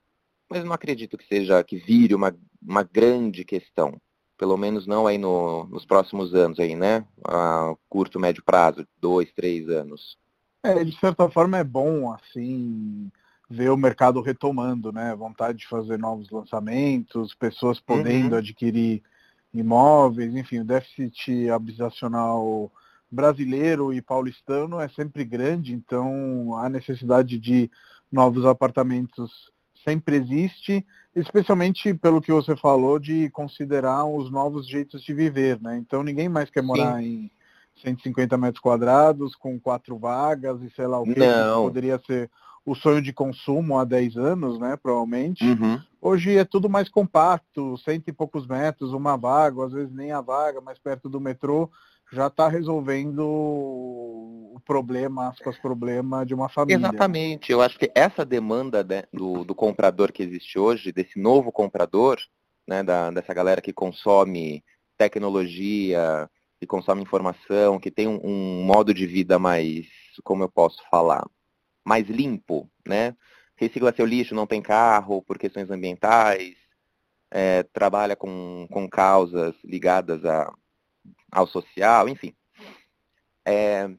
mas não acredito que seja que vire uma, uma grande questão. Pelo menos não aí no, nos próximos anos aí, né? A curto, médio prazo, dois, três anos. É, de certa forma é bom, assim, ver o mercado retomando, né? Vontade de fazer novos lançamentos, pessoas podendo uhum. adquirir imóveis, enfim, o déficit habitacional brasileiro e paulistano é sempre grande, então há necessidade de novos apartamentos sempre existe, especialmente pelo que você falou de considerar os novos jeitos de viver, né? Então ninguém mais quer morar Sim. em 150 metros quadrados, com quatro vagas e sei lá o que. Não. Poderia ser o sonho de consumo há 10 anos, né? Provavelmente. Uhum. Hoje é tudo mais compacto, cento e poucos metros, uma vaga, às vezes nem a vaga, mais perto do metrô já está resolvendo o problema, aspas, problema de uma família. Exatamente. Eu acho que essa demanda né, do, do, comprador que existe hoje, desse novo comprador, né, da, dessa galera que consome tecnologia, que consome informação, que tem um, um, modo de vida mais, como eu posso falar, mais limpo, né? Recicla seu lixo, não tem carro por questões ambientais, é, trabalha com, com causas ligadas a ao social, enfim. É,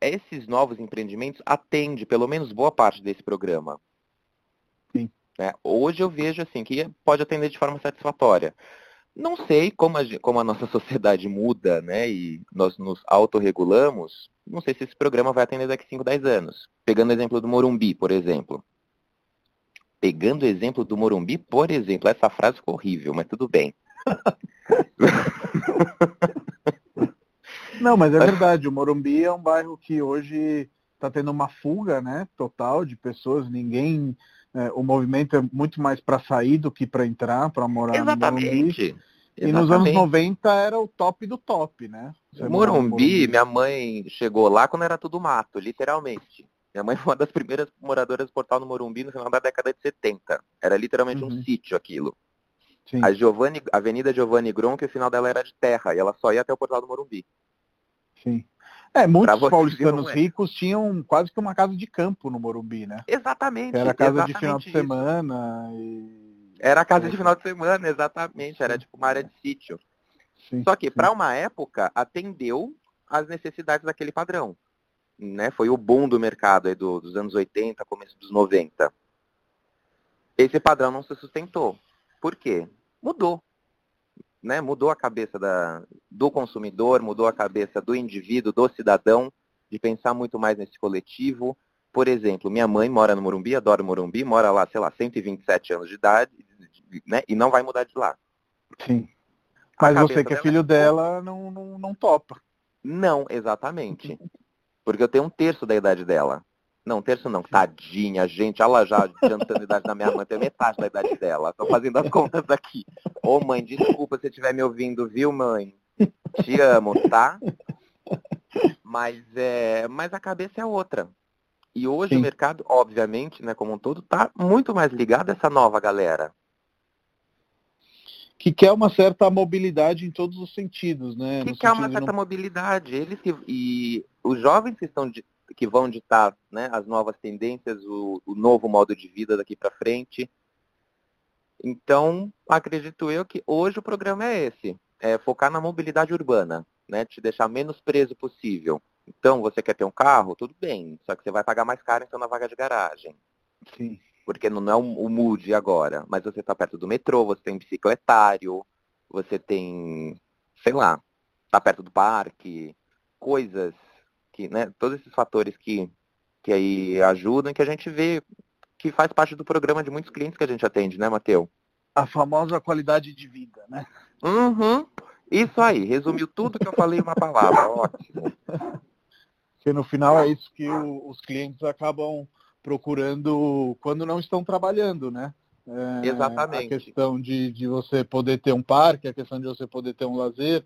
esses novos empreendimentos atendem pelo menos boa parte desse programa. Sim. É, hoje eu vejo assim que pode atender de forma satisfatória. Não sei como a, como a nossa sociedade muda, né? E nós nos autorregulamos. Não sei se esse programa vai atender daqui 5, 10 anos. Pegando o exemplo do Morumbi, por exemplo. Pegando o exemplo do Morumbi, por exemplo. Essa frase ficou horrível, mas tudo bem. Não, mas é verdade. O Morumbi é um bairro que hoje está tendo uma fuga, né, total de pessoas. Ninguém, é, o movimento é muito mais para sair do que para entrar, para morar Exatamente. no Morumbi. E nos anos 90 era o top do top, né? Você Morumbi, Morumbi, minha mãe chegou lá quando era tudo mato, literalmente. Minha mãe foi uma das primeiras moradoras do portal no Morumbi no final da década de 70. Era literalmente uhum. um sítio aquilo. Sim. A Giovanni, Avenida Giovanni Gronchi, o final dela era de terra, e ela só ia até o portal do Morumbi. Sim. É, muitos paulistanos é. ricos tinham quase que uma casa de campo no Morumbi, né? Exatamente. Era casa exatamente de final de isso. semana. E... Era casa de final de semana, exatamente. Era tipo uma área de sítio. Sim, Só que para uma época atendeu às necessidades daquele padrão. Né? Foi o boom do mercado aí do, dos anos 80, começo dos 90. Esse padrão não se sustentou. Por quê? Mudou né, mudou a cabeça da, do consumidor, mudou a cabeça do indivíduo, do cidadão, de pensar muito mais nesse coletivo. Por exemplo, minha mãe mora no Morumbi, adora o Morumbi, mora lá, sei lá, 127 anos de idade, né, e não vai mudar de lá. Sim. Mas você que é filho dela não, não, não topa. Não, exatamente. Porque eu tenho um terço da idade dela. Não, terço não. Tadinha, gente. Ela já adiantando a idade da minha mãe, tem metade da idade dela. Tô fazendo as contas aqui. Ô mãe, desculpa se estiver me ouvindo, viu, mãe? Te amo, tá? Mas, é, mas a cabeça é outra. E hoje Sim. o mercado, obviamente, né, como um todo, tá muito mais ligado a essa nova galera. Que quer uma certa mobilidade em todos os sentidos, né? Que quer uma certa não... mobilidade. Eles que, e os jovens que estão de, que vão ditar né, as novas tendências, o, o novo modo de vida daqui para frente. Então, acredito eu que hoje o programa é esse, é focar na mobilidade urbana, né, te deixar menos preso possível. Então, você quer ter um carro? Tudo bem, só que você vai pagar mais caro então na vaga de garagem. Sim. Porque não é o, o mood agora, mas você está perto do metrô, você tem bicicletário, você tem, sei lá, está perto do parque, coisas que, né, todos esses fatores que, que aí ajudam, que a gente vê que faz parte do programa de muitos clientes que a gente atende, né, Mateu? A famosa qualidade de vida, né? Uhum. Isso aí, resumiu tudo que eu falei em uma palavra, ótimo. Porque no final é isso que o, os clientes acabam procurando quando não estão trabalhando, né? É, Exatamente. A questão de, de você poder ter um parque, a questão de você poder ter um lazer,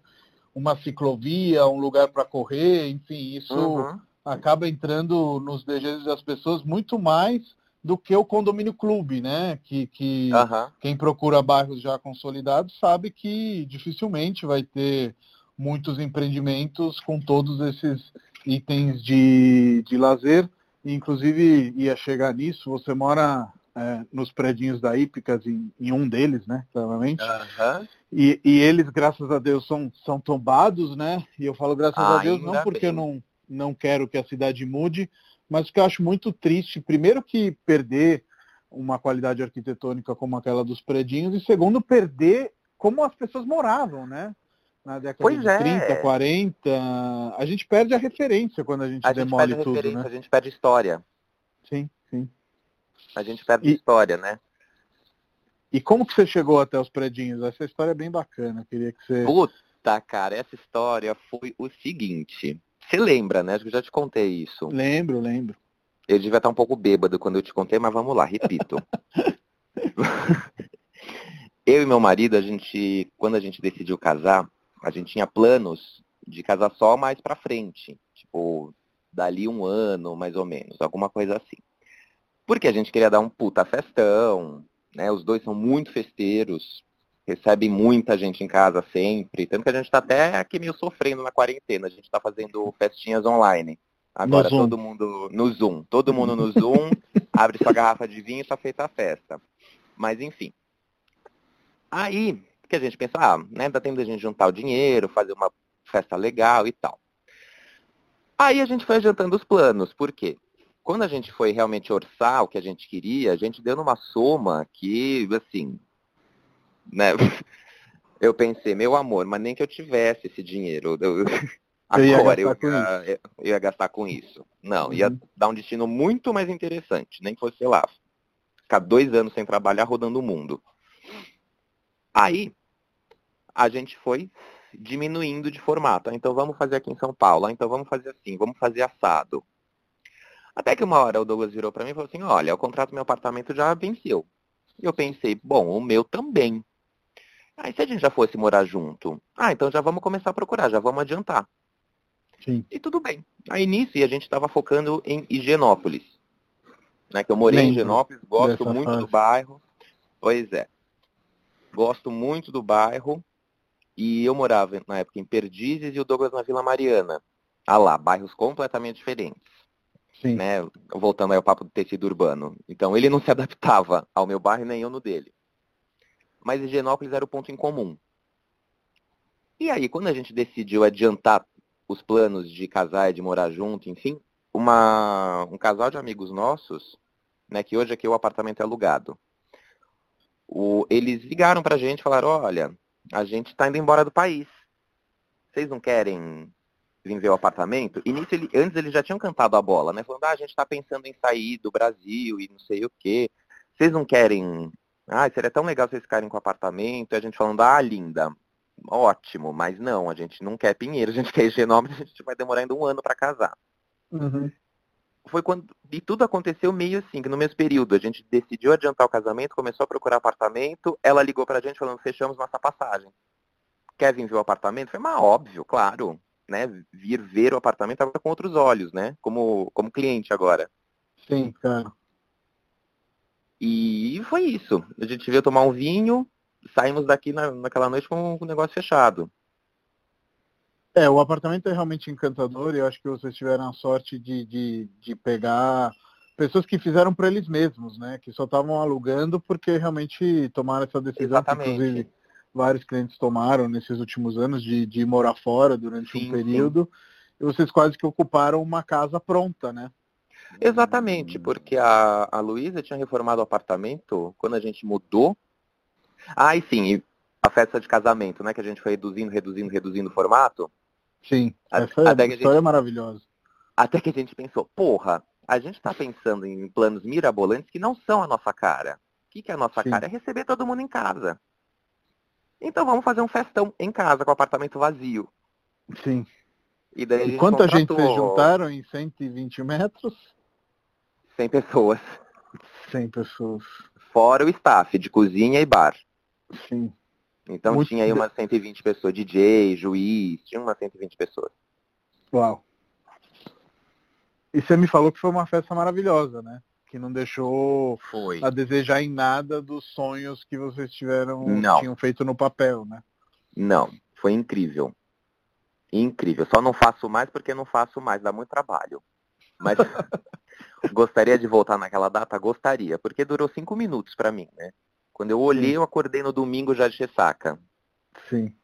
uma ciclovia, um lugar para correr, enfim, isso uhum. acaba entrando nos desejos das pessoas muito mais do que o condomínio clube, né? Que, que uhum. quem procura bairros já consolidados sabe que dificilmente vai ter muitos empreendimentos com todos esses itens de, de lazer. Inclusive, ia chegar nisso, você mora é, nos predinhos da Hípicas, em, em, um deles, né, claramente. Uhum. E, e, eles, graças a Deus, são, são tombados, né? E eu falo graças a Deus não porque bem. eu não, não quero que a cidade mude, mas porque eu acho muito triste, primeiro que perder uma qualidade arquitetônica como aquela dos predinhos, e segundo, perder como as pessoas moravam, né? Na década pois de é. 30, 40, a gente perde a referência quando a gente a demole gente tudo, né? A gente perde história. Sim, sim. A gente perde e, história, né? E como que você chegou até os predinhos? Essa história é bem bacana. Queria que você. Puta, cara, essa história foi o seguinte. Você lembra, né? Acho que eu já te contei isso. Lembro, lembro. Eu devia estar um pouco bêbado quando eu te contei, mas vamos lá, repito. eu e meu marido, a gente, quando a gente decidiu casar, a gente tinha planos de casar só mais pra frente. Tipo, dali um ano, mais ou menos, alguma coisa assim. Porque a gente queria dar um puta festão, né? Os dois são muito festeiros, recebem muita gente em casa sempre, tanto que a gente está até aqui meio sofrendo na quarentena. A gente está fazendo festinhas online. Agora todo mundo no Zoom, todo mundo no Zoom, abre sua garrafa de vinho e está feita a festa. Mas enfim. Aí, que a gente pensa, ah, né, dá tempo da gente juntar o dinheiro, fazer uma festa legal e tal. Aí a gente foi adiantando os planos, por quê? Quando a gente foi realmente orçar o que a gente queria, a gente deu numa soma que, assim, né, Eu pensei, meu amor, mas nem que eu tivesse esse dinheiro. Eu, agora eu ia, eu ia, gastar com isso. Não, uhum. ia dar um destino muito mais interessante. Nem que fosse, sei lá, ficar dois anos sem trabalhar rodando o mundo. Aí, a gente foi diminuindo de formato. Então vamos fazer aqui em São Paulo. Então vamos fazer assim, vamos fazer assado. Até que uma hora o Douglas virou para mim e falou assim, olha, o contrato do meu apartamento já venceu. E eu pensei, bom, o meu também. Aí se a gente já fosse morar junto, ah, então já vamos começar a procurar, já vamos adiantar. Sim. E tudo bem. Aí nisso a gente estava focando em Higienópolis. Né, que eu morei Lembro em Higienópolis, gosto muito fase. do bairro. Pois é. Gosto muito do bairro. E eu morava na época em Perdizes e o Douglas na Vila Mariana. Ah lá, bairros completamente diferentes. Sim. Né? Voltando ao papo do tecido urbano. Então ele não se adaptava ao meu bairro nem eu no dele mas Higienópolis era o ponto em comum. E aí, quando a gente decidiu adiantar os planos de casar e de morar junto, enfim, uma, um casal de amigos nossos, né, que hoje aqui o apartamento é alugado, o, eles ligaram pra gente e falaram, olha, a gente está indo embora do país. Vocês não querem vir ver o apartamento? E nisso, ele, antes eles já tinham cantado a bola, né? Falando, ah, a gente está pensando em sair do Brasil e não sei o quê. Vocês não querem ah, seria tão legal vocês ficarem com apartamento, e a gente falando, ah, linda, ótimo, mas não, a gente não quer Pinheiro, a gente quer Higienópolis, a gente vai demorar ainda um ano para casar. Uhum. Foi quando, e tudo aconteceu meio assim, que no mesmo período, a gente decidiu adiantar o casamento, começou a procurar apartamento, ela ligou pra gente falando, fechamos nossa passagem. Quer vir ver o apartamento? Foi, mas óbvio, claro, né, vir ver o apartamento agora com outros olhos, né, como, como cliente agora. Sim, claro. E foi isso. A gente veio tomar um vinho, saímos daqui na, naquela noite com o negócio fechado. É, o apartamento é realmente encantador e eu acho que vocês tiveram a sorte de, de, de pegar pessoas que fizeram para eles mesmos, né? Que só estavam alugando porque realmente tomaram essa decisão, que, inclusive vários clientes tomaram nesses últimos anos de, de morar fora durante sim, um período. Sim. E vocês quase que ocuparam uma casa pronta, né? Exatamente, porque a, a Luísa tinha reformado o apartamento quando a gente mudou. Ah, e sim, a festa de casamento, né? Que a gente foi reduzindo, reduzindo, reduzindo o formato. Sim, essa até história gente, é maravilhosa. Até que a gente pensou, porra, a gente está pensando em planos mirabolantes que não são a nossa cara. O que, que é a nossa sim. cara? É receber todo mundo em casa. Então vamos fazer um festão em casa, com o apartamento vazio. Sim. E daí e quanta gente vocês juntaram em 120 metros? 100 pessoas. 100 pessoas. Fora o staff de cozinha e bar. Sim. Então Muito tinha aí umas 120 pessoas, DJ, juiz, tinha umas 120 pessoas. Uau. E você me falou que foi uma festa maravilhosa, né? Que não deixou foi. a desejar em nada dos sonhos que vocês tiveram, não. tinham feito no papel, né? Não, foi incrível. Incrível. Só não faço mais porque não faço mais, dá muito trabalho. Mas Gostaria de voltar naquela data? Gostaria, porque durou cinco minutos para mim, né? Quando eu olhei, Sim. eu acordei no domingo já de ressaca. Sim.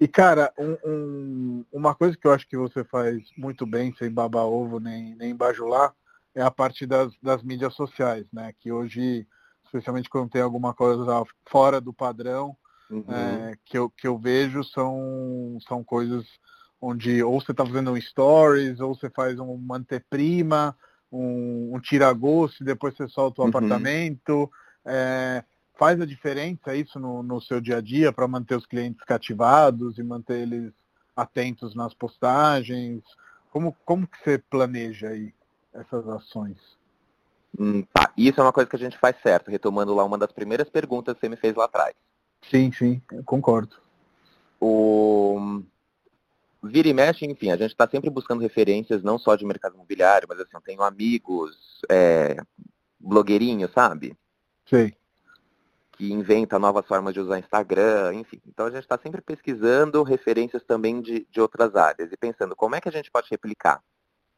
E, cara, um, um, uma coisa que eu acho que você faz muito bem, sem babar ovo nem, nem bajular, é a parte das, das mídias sociais, né? Que hoje, especialmente quando tem alguma coisa fora do padrão, uhum. é, que, eu, que eu vejo, são, são coisas onde ou você está fazendo um stories, ou você faz uma anteprima, um, um tira-gosto e depois você solta o uhum. apartamento. É, faz a diferença isso no, no seu dia a dia para manter os clientes cativados e manter eles atentos nas postagens? Como, como que você planeja aí essas ações? Hum, tá. Isso é uma coisa que a gente faz certo, retomando lá uma das primeiras perguntas que você me fez lá atrás. Sim, sim, concordo. O vira e mexe, enfim, a gente está sempre buscando referências, não só de mercado imobiliário, mas assim, eu tenho amigos, é, blogueirinhos, sabe? Sim. Que inventa novas formas de usar Instagram, enfim. Então a gente está sempre pesquisando referências também de, de outras áreas e pensando como é que a gente pode replicar.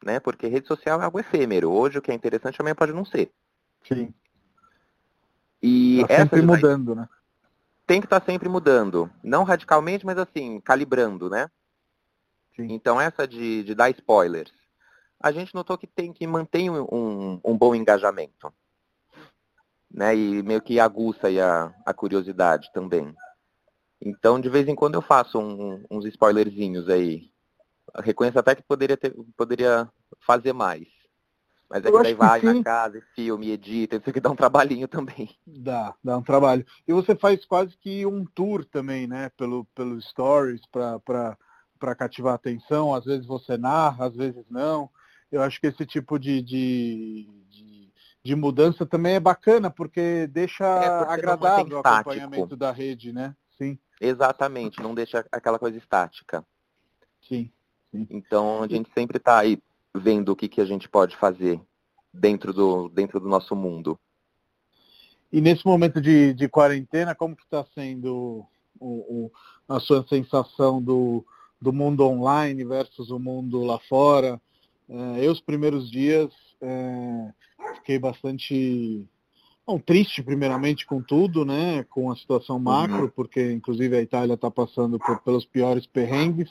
Né? Porque rede social é algo efêmero. Hoje o que é interessante amanhã pode não ser. Sim. E tá sempre mudando, né? Tem que estar tá sempre mudando. Não radicalmente, mas assim, calibrando, né? Sim. Então essa de, de, dar spoilers, a gente notou que tem que manter um, um bom engajamento. Né? E meio que aguça aí a, a curiosidade também. Então, de vez em quando eu faço um, uns spoilerzinhos aí. Eu reconheço até que poderia, ter, poderia fazer mais. Mas é eu que daí vai que na casa, filme, edita, isso aqui dá um trabalhinho também. Dá, dá um trabalho. E você faz quase que um tour também, né? Pelo, pelo stories, para cativar a atenção. Às vezes você narra, às vezes não. Eu acho que esse tipo de, de, de, de mudança também é bacana, porque deixa é porque agradável o acompanhamento da rede, né? Sim. Exatamente, não deixa aquela coisa estática. Sim. sim. Então a gente sempre está aí vendo o que, que a gente pode fazer dentro do, dentro do nosso mundo. E nesse momento de, de quarentena, como que está sendo o, o, a sua sensação do, do mundo online versus o mundo lá fora? É, eu, os primeiros dias, é, fiquei bastante bom, triste, primeiramente, com tudo, né? com a situação macro, uhum. porque, inclusive, a Itália está passando por, pelos piores perrengues.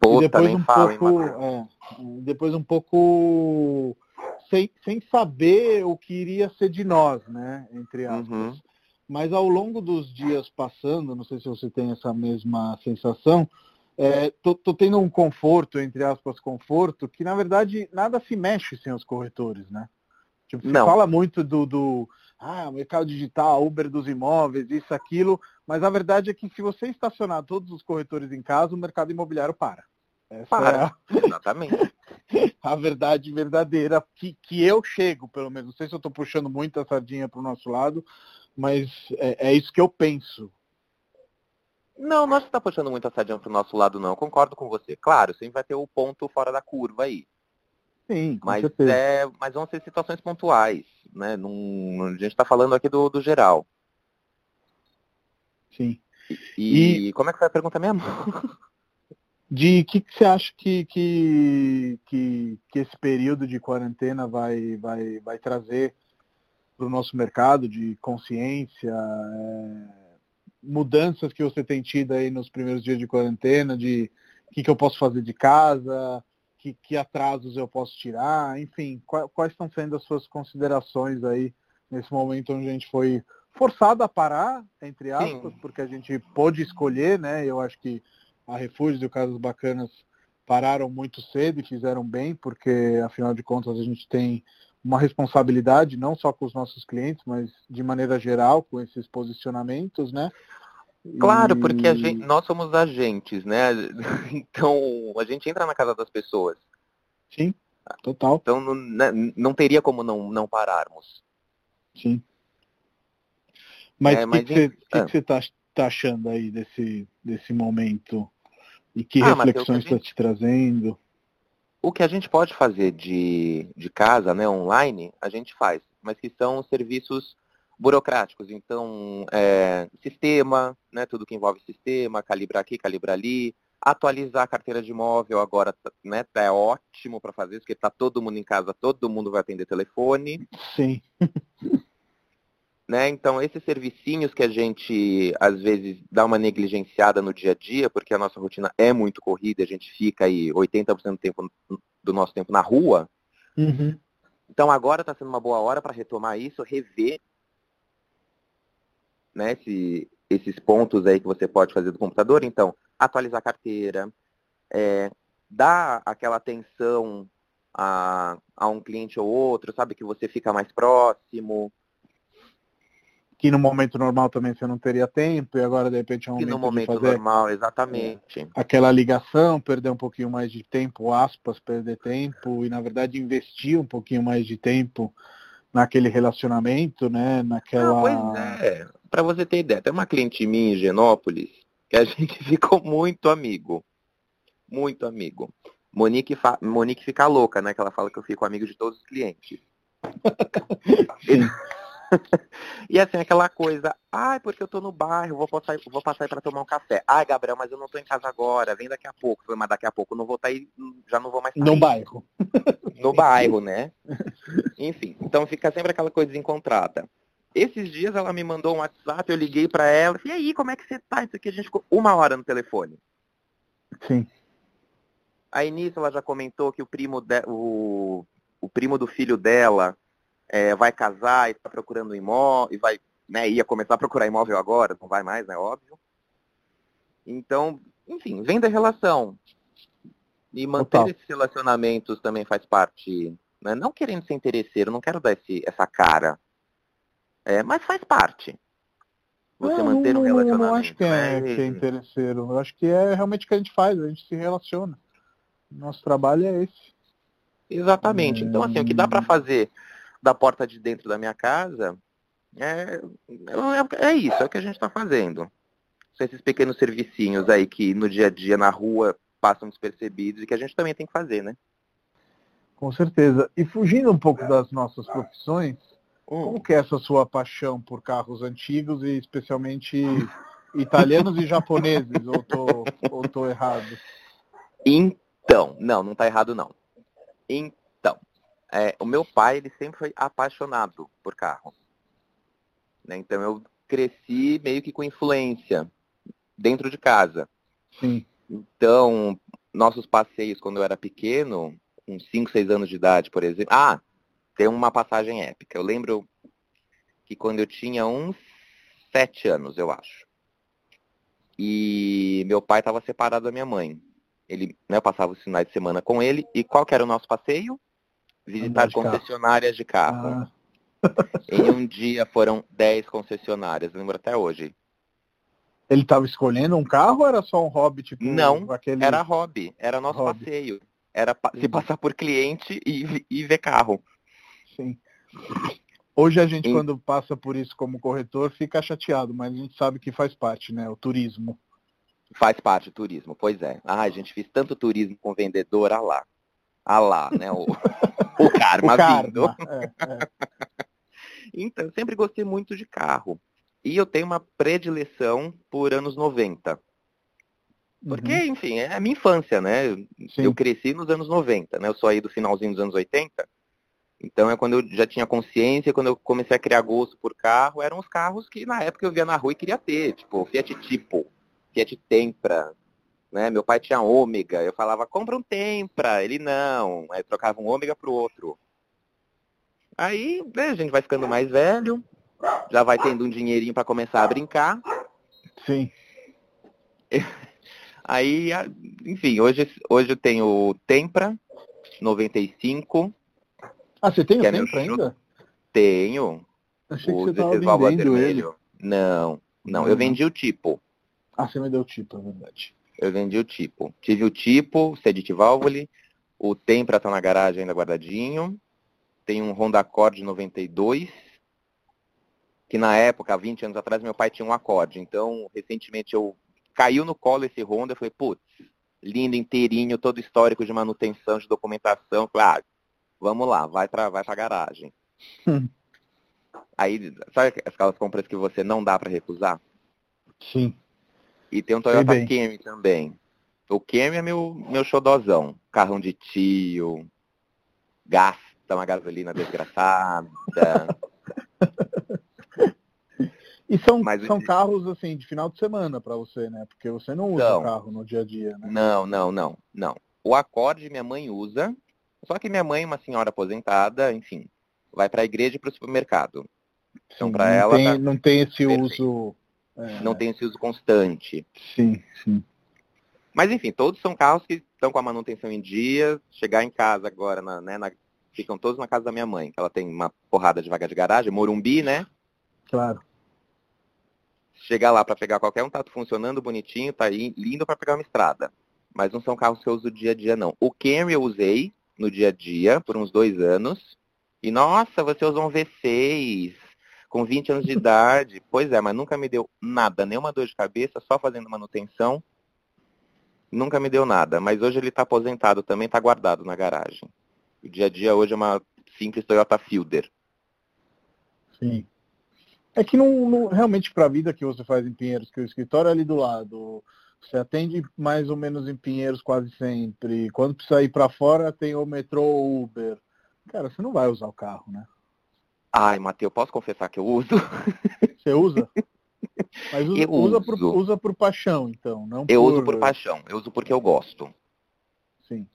Puta, e depois um fala, pouco, é, depois um pouco sem, sem saber o que iria ser de nós, né? Entre aspas. Uhum. Mas ao longo dos dias passando, não sei se você tem essa mesma sensação, é, tô, tô, tendo um conforto, entre aspas, conforto, que na verdade nada se mexe sem os corretores, né? Tipo, você fala muito do, do ah, mercado digital, Uber dos imóveis, isso, aquilo, mas a verdade é que se você estacionar todos os corretores em casa, o mercado imobiliário para. Essa para, é a... exatamente. a verdade verdadeira que, que eu chego, pelo menos. Não sei se eu estou puxando muita sardinha para o nosso lado, mas é, é, isso que eu penso. Não, não acho que está puxando muita sardinha para o nosso lado, não. Eu concordo com você. Claro, sempre vai ter o ponto fora da curva aí. Sim, mas, é, mas vão ser situações pontuais, né? Num, a gente está falando aqui do, do geral. Sim. E, e, como é que foi a pergunta mesmo? De que, que você acha que, que, que, que esse período de quarentena vai, vai, vai trazer para o nosso mercado de consciência, é, mudanças que você tem tido aí nos primeiros dias de quarentena, de o que, que eu posso fazer de casa, que, que atrasos eu posso tirar, enfim, quais, quais estão sendo as suas considerações aí nesse momento onde a gente foi forçado a parar, entre aspas, Sim. porque a gente pôde escolher, né? Eu acho que a Refúgios e o Casas Bacanas pararam muito cedo e fizeram bem, porque afinal de contas a gente tem uma responsabilidade não só com os nossos clientes, mas de maneira geral com esses posicionamentos, né? Claro, porque a gente, nós somos agentes, né? Então, a gente entra na casa das pessoas. Sim, total. Então, não, né, não teria como não, não pararmos. Sim. Mas o é, que, que, que, você está tá achando aí desse, desse momento? E que ah, reflexões está te trazendo? O que a gente pode fazer de, de casa, né, online, a gente faz. Mas que são serviços burocráticos. Então, é, sistema, né, tudo que envolve sistema, calibrar aqui, calibrar ali, atualizar a carteira de imóvel agora né, tá, é ótimo para fazer, porque está todo mundo em casa, todo mundo vai atender telefone. Sim. né, então, esses servicinhos que a gente, às vezes, dá uma negligenciada no dia a dia, porque a nossa rotina é muito corrida, a gente fica aí 80% do, tempo, do nosso tempo na rua. Uhum. Então, agora está sendo uma boa hora para retomar isso, rever né, esse, esses pontos aí que você pode fazer do computador. Então, atualizar a carteira, é, dar aquela atenção a, a um cliente ou outro, sabe, que você fica mais próximo. Que no momento normal também você não teria tempo, e agora de repente é um que momento, no momento fazer normal, exatamente. Aquela ligação, perder um pouquinho mais de tempo, aspas, perder tempo, e na verdade investir um pouquinho mais de tempo naquele relacionamento, né? Naquela. Ah, pois é. Para você ter ideia, tem uma cliente minha em Genópolis que a gente ficou muito amigo. Muito amigo. Monique, fa... Monique fica louca, né? Que ela fala que eu fico amigo de todos os clientes. e assim, aquela coisa, ai, porque eu tô no bairro, vou passar, vou passar aí pra tomar um café. Ai, Gabriel, mas eu não tô em casa agora, vem daqui a pouco. Mas daqui a pouco eu não vou estar tá aí, já não vou mais sair. No bairro. No bairro, né? Enfim, então fica sempre aquela coisa desencontrada. Esses dias ela me mandou um WhatsApp, eu liguei para ela, e aí, como é que você tá? Isso aqui a gente ficou uma hora no telefone. Sim. Aí nisso ela já comentou que o primo, de, o, o primo do filho dela é, vai casar e está procurando um imóvel, e vai, né, ia começar a procurar imóvel agora, não vai mais, né, óbvio. Então, enfim, vem da relação. E manter esses relacionamentos também faz parte, né? não querendo ser interesseiro, não quero dar esse, essa cara, é, mas faz parte. Você não, manter um relacionamento. Eu não acho que é, né? que é interesseiro, eu acho que é realmente o que a gente faz, a gente se relaciona. Nosso trabalho é esse. Exatamente. Então, assim, o que dá para fazer da porta de dentro da minha casa é, é, é isso, é o que a gente está fazendo. São esses pequenos servicinhos aí que no dia a dia, na rua, passam despercebidos e que a gente também tem que fazer, né? Com certeza. E fugindo um pouco das nossas profissões, hum. como que é essa sua paixão por carros antigos e especialmente italianos e japoneses? ou tô, ou tô errado? Então, não, não está errado não. Então, é, o meu pai, ele sempre foi apaixonado por carro. Né? Então eu cresci meio que com influência dentro de casa. Sim. Então, nossos passeios quando eu era pequeno, com 5, 6 anos de idade, por exemplo. Ah, tem uma passagem épica. Eu lembro que quando eu tinha uns 7 anos, eu acho. E meu pai estava separado da minha mãe. Ele, né, eu passava os finais de semana com ele. E qual que era o nosso passeio? Visitar de concessionárias carro. de carro. Ah. em um dia foram 10 concessionárias, lembro até hoje. Ele estava escolhendo um carro ou era só um hobby? Tipo, Não, aquele... era hobby, era nosso hobby. passeio. Era se passar por cliente e, e ver carro. Sim. Hoje a gente, e... quando passa por isso como corretor, fica chateado, mas a gente sabe que faz parte, né? O turismo. Faz parte do turismo, pois é. Ah, a gente fez tanto turismo com vendedor, ah lá. Ah lá, né? O, o karma, o karma vindo. É, é. Então, eu sempre gostei muito de carro. E eu tenho uma predileção por anos 90. Porque, uhum. enfim, é a minha infância, né? Sim. Eu cresci nos anos 90, né? Eu sou aí do finalzinho dos anos 80. Então é quando eu já tinha consciência, quando eu comecei a criar gosto por carro, eram os carros que na época eu via na rua e queria ter, tipo Fiat Tipo, Fiat Tempra, né? Meu pai tinha Ômega, eu falava, compra um Tempra, ele não, aí trocava um Ômega pro outro. Aí, né, a gente vai ficando mais velho, já vai tendo um dinheirinho para começar a brincar. Sim. Aí, enfim, hoje, hoje eu tenho Tempra 95. Ah, você tem o é ainda? Tenho. Achei o que você estava vendendo ele. Não, não, eu vendi o tipo. Ah, você me deu o tipo, é verdade. Eu vendi o tipo. Tive o tipo, Sedit Valvole, o Tempra tá na garagem ainda guardadinho. Tem um Honda Accord 92, que na época, há 20 anos atrás, meu pai tinha um Accord. Então, recentemente eu caiu no colo esse Honda, eu falei, putz, lindo, inteirinho, todo histórico de manutenção, de documentação. Falei, ah, vamos lá, vai para vai pra garagem. Hum. Aí, sabe aquelas compras que você não dá para recusar? Sim. E tem um Toyota Camry também. O Camry é meu, meu xodozão. Carrão de tio, gasta uma gasolina desgraçada. E são, são carros assim de final de semana para você, né? Porque você não usa não, carro no dia a dia, né? Não, não, não, não. O acorde minha mãe usa, só que minha mãe é uma senhora aposentada, enfim, vai para a igreja e para o supermercado. Então para ela tem, tá... não tem esse Perfeito. uso é... não tem esse uso constante. Sim, sim. Mas enfim, todos são carros que estão com a manutenção em dia. Chegar em casa agora, na, né, na, ficam todos na casa da minha mãe. Ela tem uma porrada de vaga de garagem, Morumbi, né? Claro chegar lá para pegar qualquer um, tá funcionando bonitinho, tá aí, lindo para pegar uma estrada. Mas não são carros que eu uso dia a dia, não. O Camry eu usei no dia a dia por uns dois anos. E, nossa, você usou um V6 com 20 anos de idade. Pois é, mas nunca me deu nada, nenhuma dor de cabeça, só fazendo manutenção. Nunca me deu nada. Mas hoje ele está aposentado também, está guardado na garagem. O dia a dia hoje é uma simples Toyota Fielder. Sim. É que não, não realmente para a vida que você faz em Pinheiros, que o escritório é ali do lado, você atende mais ou menos em Pinheiros quase sempre. Quando precisa ir para fora, tem o metrô ou Uber. Cara, você não vai usar o carro, né? Ai, Matheus, posso confessar que eu uso? Você usa? Mas usa, usa, por, usa por paixão, então, não Eu por... uso por paixão, eu uso porque eu gosto. Sim.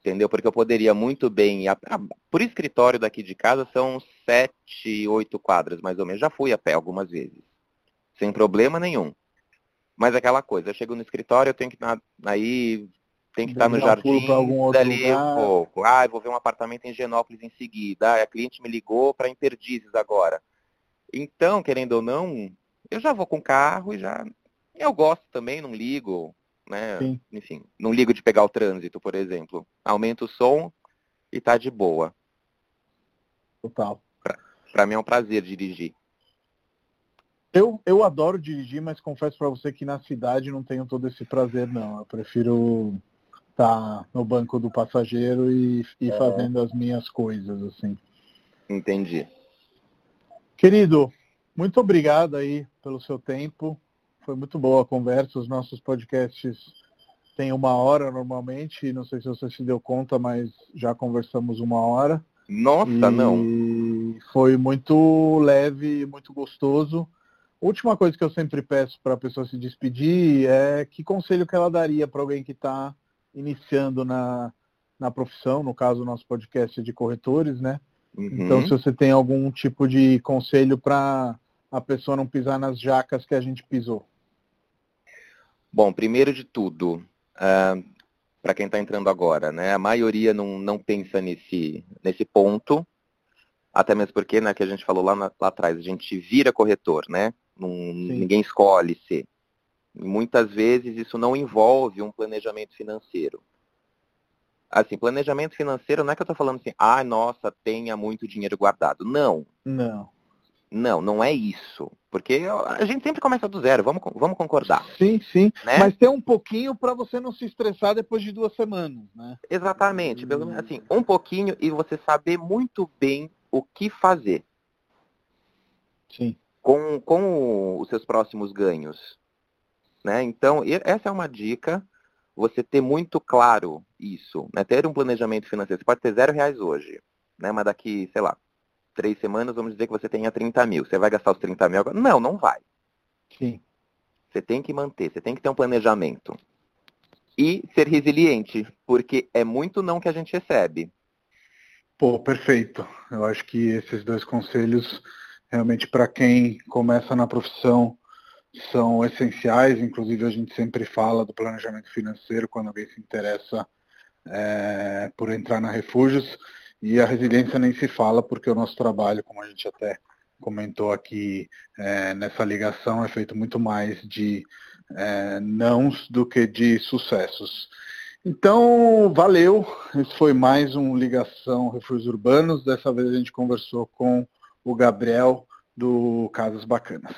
Entendeu? Porque eu poderia muito bem. A, a, por escritório daqui de casa são sete, oito quadras, mais ou menos. Já fui a pé algumas vezes. Sem problema nenhum. Mas aquela coisa, eu chego no escritório, eu tenho que estar aí, tem que estar no jardim, dali um pouco. Ah, eu vou ver um apartamento em Genópolis em seguida. Ah, a cliente me ligou para Imperdizes agora. Então, querendo ou não, eu já vou com carro e já. Eu gosto também, não ligo né? Sim. Enfim, não ligo de pegar o trânsito, por exemplo. Aumenta o som e tá de boa. Total. Para mim é um prazer dirigir. Eu, eu adoro dirigir, mas confesso para você que na cidade não tenho todo esse prazer, não. Eu prefiro estar tá no banco do passageiro e, e é. fazendo as minhas coisas, assim. Entendi. Querido, muito obrigado aí pelo seu tempo. Foi muito boa a conversa. Os nossos podcasts têm uma hora normalmente. Não sei se você se deu conta, mas já conversamos uma hora. Nossa, e não. Foi muito leve, muito gostoso. Última coisa que eu sempre peço para a pessoa se despedir é que conselho que ela daria para alguém que está iniciando na, na profissão, no caso o nosso podcast é de corretores, né? Uhum. Então se você tem algum tipo de conselho para a pessoa não pisar nas jacas que a gente pisou. Bom, primeiro de tudo, uh, ah, para quem está entrando agora, né, a maioria não, não pensa nesse, nesse ponto, até mesmo porque, né, que a gente falou lá, na, lá atrás, a gente vira corretor, né? Não, ninguém escolhe ser. E muitas vezes isso não envolve um planejamento financeiro. Assim, planejamento financeiro não é que eu estou falando assim, ah, nossa, tenha muito dinheiro guardado. Não. Não. Não, não é isso. Porque a gente sempre começa do zero, vamos, vamos concordar. Sim, sim. Né? Mas tem um pouquinho para você não se estressar depois de duas semanas, né? Exatamente. Pelo menos assim, um pouquinho e você saber muito bem o que fazer. Sim. Com, com os seus próximos ganhos. Né? Então, essa é uma dica, você ter muito claro isso, né? Ter um planejamento financeiro. Você pode ter zero reais hoje, né? Mas daqui, sei lá, três semanas, vamos dizer que você tenha 30 mil. Você vai gastar os 30 mil agora? Não, não vai. Sim. Você tem que manter, você tem que ter um planejamento. E ser resiliente, porque é muito não que a gente recebe. Pô, perfeito. Eu acho que esses dois conselhos, realmente, para quem começa na profissão, são essenciais. Inclusive, a gente sempre fala do planejamento financeiro quando alguém se interessa é, por entrar na Refúgios. E a resiliência nem se fala, porque o nosso trabalho, como a gente até comentou aqui é, nessa ligação, é feito muito mais de é, nãos do que de sucessos. Então, valeu. Esse foi mais um Ligação Refúgios Urbanos. Dessa vez a gente conversou com o Gabriel do Casas Bacanas.